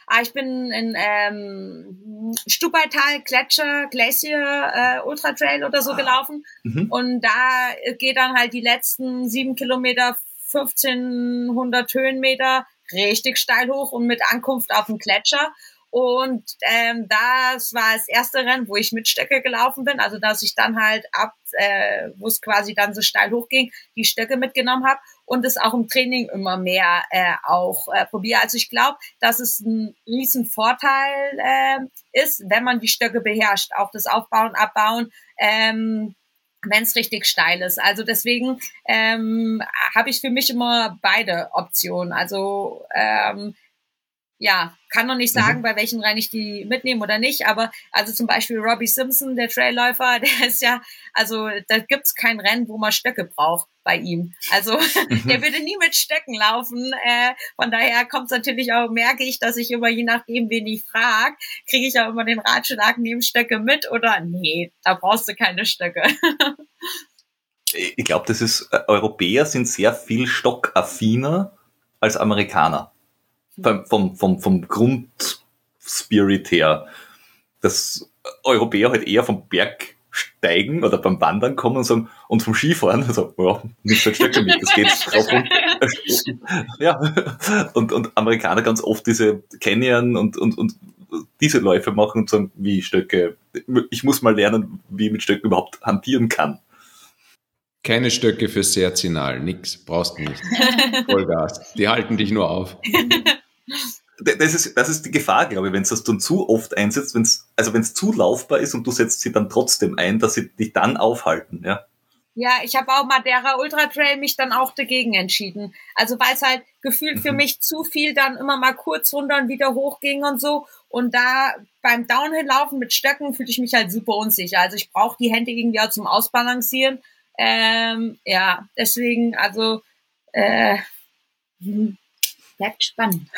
äh, ich bin in ähm, Stubaital, Gletscher, Glacier, äh, Ultra Trail oder so ah. gelaufen. Mhm. Und da geht dann halt die letzten sieben Kilometer, 1500 Höhenmeter richtig steil hoch und mit Ankunft auf den Gletscher. Und ähm, das war das erste Rennen, wo ich mit Stöcke gelaufen bin. Also dass ich dann halt ab, äh, wo es quasi dann so steil hochging, die Stöcke mitgenommen habe und es auch im Training immer mehr äh, auch äh, probiere. Also ich glaube, dass es ein riesen Vorteil äh, ist, wenn man die Stöcke beherrscht, auch das Aufbauen, Abbauen. Ähm, wenn es richtig steil ist. Also deswegen ähm, habe ich für mich immer beide Optionen. Also ähm, ja, kann noch nicht sagen, mhm. bei welchen Rennen ich die mitnehme oder nicht, aber also zum Beispiel Robbie Simpson, der Trailläufer, der ist ja, also da gibt's kein Rennen, wo man Stöcke braucht bei ihm. Also mhm. der würde nie mit Stöcken laufen. Äh, von daher kommt natürlich auch, merke ich, dass ich immer, je nachdem, wen ich frage, kriege ich auch immer den Ratschlag, nehmen Stöcke mit oder nee, da brauchst du keine Stöcke. ich glaube, das ist, äh, Europäer sind sehr viel stockaffiner als Amerikaner vom, vom, vom, vom Grundspirit her, dass Europäer halt eher vom Berg steigen oder beim Wandern kommen und sagen, und vom Skifahren, also, ja, nicht so Stöcke mit, das geht drauf und, ja, und, und Amerikaner ganz oft diese Canyon und, und, und diese Läufe machen und sagen, wie Stöcke, ich muss mal lernen, wie ich mit Stöcken überhaupt hantieren kann. Keine Stöcke für Serzinal, nix, brauchst du nicht. Vollgas, die halten dich nur auf. Das ist, das ist die Gefahr, glaube ich, wenn du das dann zu oft einsetzt, wenn's, also wenn es zu laufbar ist und du setzt sie dann trotzdem ein, dass sie dich dann aufhalten, ja. Ja, ich habe auch Madeira Ultra Trail mich dann auch dagegen entschieden. Also weil es halt gefühlt mhm. für mich zu viel dann immer mal kurz runter und wieder hoch ging und so. Und da beim Downhill-Laufen mit Stöcken fühlte ich mich halt super unsicher. Also ich brauche die Hände irgendwie auch zum Ausbalancieren. Ähm, ja, deswegen, also äh, hm bleibt spannend.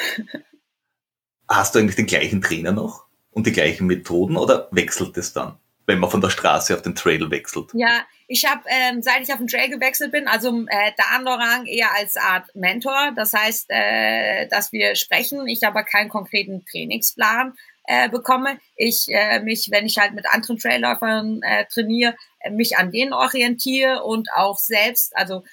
Hast du eigentlich den gleichen Trainer noch und die gleichen Methoden oder wechselt es dann, wenn man von der Straße auf den Trail wechselt? Ja, ich habe, ähm, seit ich auf den Trail gewechselt bin, also äh, Dan Lorang eher als Art Mentor. Das heißt, äh, dass wir sprechen, ich aber keinen konkreten Trainingsplan äh, bekomme. Ich äh, mich, wenn ich halt mit anderen Trailläufern äh, trainiere, äh, mich an denen orientiere und auch selbst, also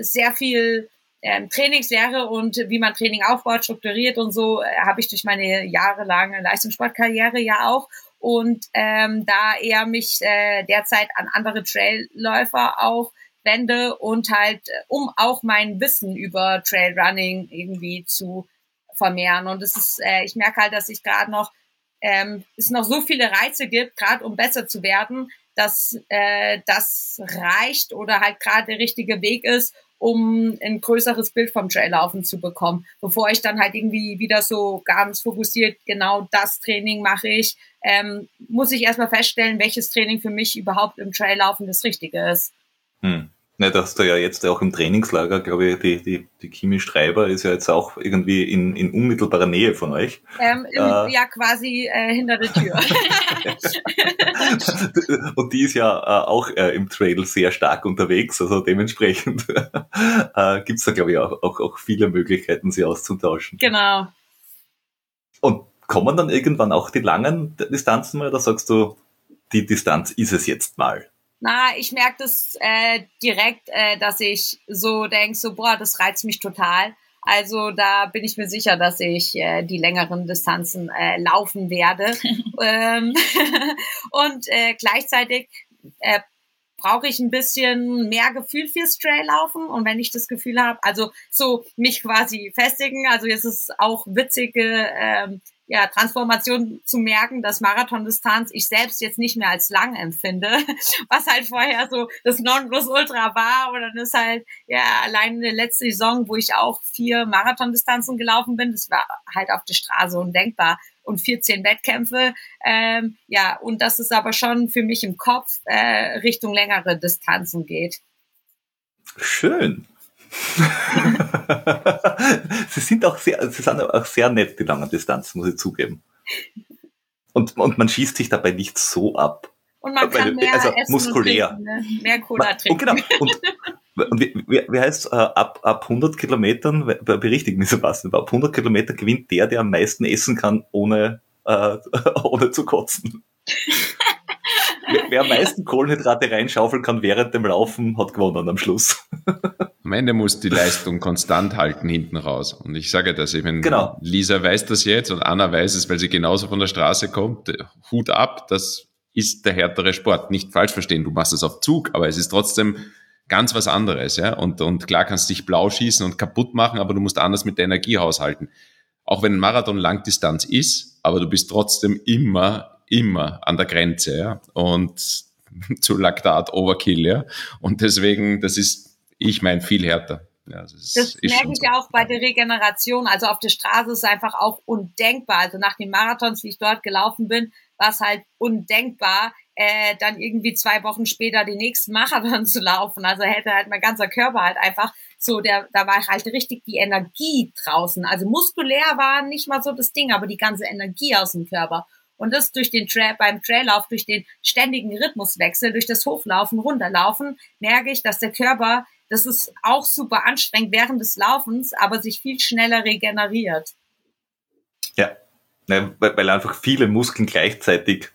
sehr viel ähm, Trainingslehre und wie man Training aufbaut, strukturiert und so, äh, habe ich durch meine jahrelange Leistungssportkarriere ja auch. Und ähm, da eher mich äh, derzeit an andere Trailläufer auch wende und halt, äh, um auch mein Wissen über Trailrunning irgendwie zu vermehren. Und es ist, äh, ich merke halt, dass ich gerade noch, ähm, es noch so viele Reize gibt, gerade um besser zu werden, dass äh, das reicht oder halt gerade der richtige Weg ist, um ein größeres Bild vom Traillaufen zu bekommen, bevor ich dann halt irgendwie wieder so ganz fokussiert genau das Training mache ich, ähm, muss ich erstmal feststellen, welches Training für mich überhaupt im Traillaufen das Richtige ist. Hm. Ne, dass du ja jetzt auch im Trainingslager, glaube ich, die, die, die Kimi Streiber ist ja jetzt auch irgendwie in, in unmittelbarer Nähe von euch. Ähm, in, äh, ja, quasi äh, hinter der Tür. Und die ist ja äh, auch äh, im Trail sehr stark unterwegs, also dementsprechend äh, gibt es da, glaube ich, auch, auch, auch viele Möglichkeiten, sie auszutauschen. Genau. Und kommen dann irgendwann auch die langen Distanzen mal, oder sagst du, die Distanz ist es jetzt mal? Na, ich merke das äh, direkt, äh, dass ich so denke, so, boah, das reizt mich total. Also da bin ich mir sicher, dass ich äh, die längeren Distanzen äh, laufen werde. ähm, und äh, gleichzeitig äh, brauche ich ein bisschen mehr Gefühl fürs Traillaufen. Und wenn ich das Gefühl habe, also so mich quasi festigen, also jetzt ist auch witzige ähm, ja, Transformation zu merken, dass Marathondistanz ich selbst jetzt nicht mehr als lang empfinde, was halt vorher so das Nonplusultra war. Und dann ist halt, ja, allein eine letzte Saison, wo ich auch vier Marathondistanzen gelaufen bin, das war halt auf der Straße undenkbar und 14 Wettkämpfe. Ähm, ja, und dass es aber schon für mich im Kopf äh, Richtung längere Distanzen geht. Schön. sie sind auch sehr, sie sind auch sehr nett, die langen Distanzen, muss ich zugeben. Und, und man schießt sich dabei nicht so ab. Und man kann mehr also essen muskulär. Trinken, ne? Mehr Cola trinken. Und genau. Und, und wie, wie, heißt äh, ab, ab 100 Kilometern, berichtigen mich so was, ab 100 Kilometer gewinnt der, der am meisten essen kann, ohne, äh, ohne zu kotzen. Wer, wer am meisten Kohlenhydrate reinschaufeln kann während dem Laufen, hat gewonnen am Schluss. Am Ende muss die Leistung konstant halten hinten raus. Und ich sage das, ich meine, genau. Lisa weiß das jetzt und Anna weiß es, weil sie genauso von der Straße kommt. Hut ab, das ist der härtere Sport. Nicht falsch verstehen, du machst es auf Zug, aber es ist trotzdem ganz was anderes, ja. Und, und klar kannst du dich blau schießen und kaputt machen, aber du musst anders mit der Energie haushalten. Auch wenn ein Marathon Langdistanz ist, aber du bist trotzdem immer, immer an der Grenze, ja. Und zu Laktat Overkill, ja. Und deswegen, das ist, ich meine, viel härter. Ja, das, das merke ich so. auch bei der Regeneration. Also auf der Straße ist es einfach auch undenkbar. Also nach den Marathons, die ich dort gelaufen bin, war es halt undenkbar, äh, dann irgendwie zwei Wochen später den nächsten Marathon zu laufen. Also hätte halt mein ganzer Körper halt einfach so, der, da war halt richtig die Energie draußen. Also muskulär war nicht mal so das Ding, aber die ganze Energie aus dem Körper. Und das durch den Trail, beim Traillauf, durch den ständigen Rhythmuswechsel, durch das Hochlaufen, Runterlaufen, merke ich, dass der Körper, das ist auch super anstrengend während des Laufens, aber sich viel schneller regeneriert. Ja, weil einfach viele Muskeln gleichzeitig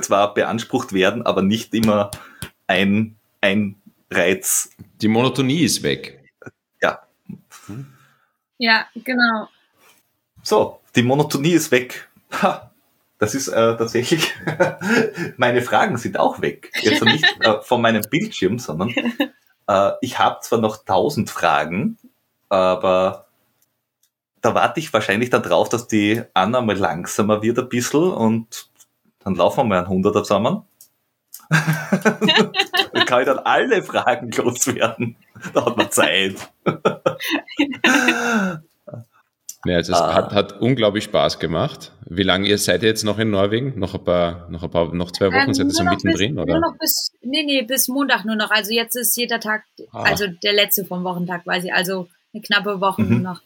zwar beansprucht werden, aber nicht immer ein, ein Reiz. Die Monotonie ist weg. Ja. Ja, genau. So, die Monotonie ist weg. Ha, das ist äh, tatsächlich, meine Fragen sind auch weg. Jetzt nicht äh, von meinem Bildschirm, sondern äh, ich habe zwar noch tausend Fragen, aber da warte ich wahrscheinlich dann drauf, dass die Anna mal langsamer wird ein bisschen und dann laufen wir mal ein Hunderter zusammen. dann kann ich dann alle Fragen loswerden. Da hat man Zeit. Ja, also es ah. hat, hat unglaublich Spaß gemacht. Wie lange ihr seid ihr jetzt noch in Norwegen? Noch ein paar, noch ein paar, noch zwei Wochen ähm, seid ihr so mittendrin, bis, oder? Nur noch bis, nee, nee, bis Montag nur noch. Also jetzt ist jeder Tag, ah. also der letzte vom Wochentag quasi. Also eine knappe Woche mhm. nur noch.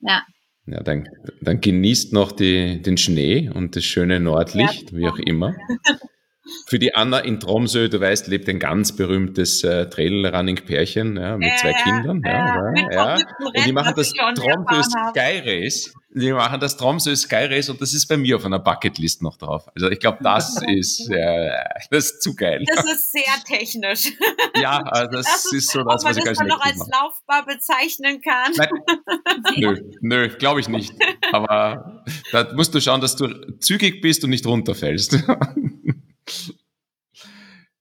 Ja. Ja, dann, dann genießt noch die, den Schnee und das schöne Nordlicht, ja. wie auch immer. Für die Anna in Tromsø, du weißt, lebt ein ganz berühmtes äh, Trail-Running-Pärchen ja, mit zwei äh, Kindern. Ja, ja, Und die machen das Tromsø Sky Race. Die machen das Tromsø Sky Race und das ist bei mir auf einer Bucketlist noch drauf. Also ich glaube, das ist, äh, das ist zu geil. Das ist sehr technisch. Ja, also das, das ist, ist, so das, was ich als noch als laufbar bezeichnen kann. Nein, nö, nö, glaube ich nicht. Aber da musst du schauen, dass du zügig bist und nicht runterfällst.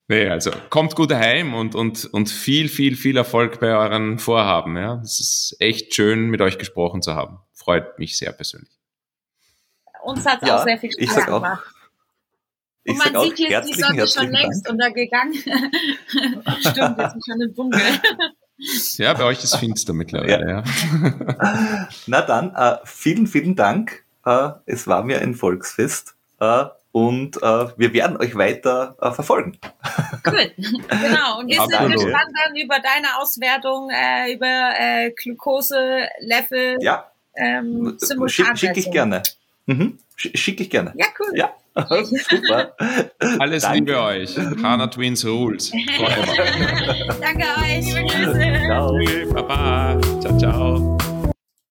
Nee, also kommt gut heim und, und, und viel, viel, viel Erfolg bei euren Vorhaben. Ja, es ist echt schön, mit euch gesprochen zu haben. Freut mich sehr persönlich. Uns hat es ja, auch sehr viel Spaß gemacht. Ich und man sieht jetzt die Sonne schon längst Dank. untergegangen. Stimmt, jetzt ist schon im Dunkel. Ja, bei euch ist finster mittlerweile. Ja. ja. Na dann, äh, vielen, vielen Dank. Äh, es war mir ein Volksfest. Äh, und äh, wir werden euch weiter äh, verfolgen. Cool, genau. Und wir sind gespannt dann über deine Auswertung, äh, über äh, Glukose, Level, ja. ähm, Schicke schick ich gerne. Mhm. Schicke ich gerne. Ja, cool. Ja. Super. Alles Danke. Liebe euch. Hana Twins Rules. Danke euch. Liebe Grüße. Ciao. Baba. Ciao, ciao.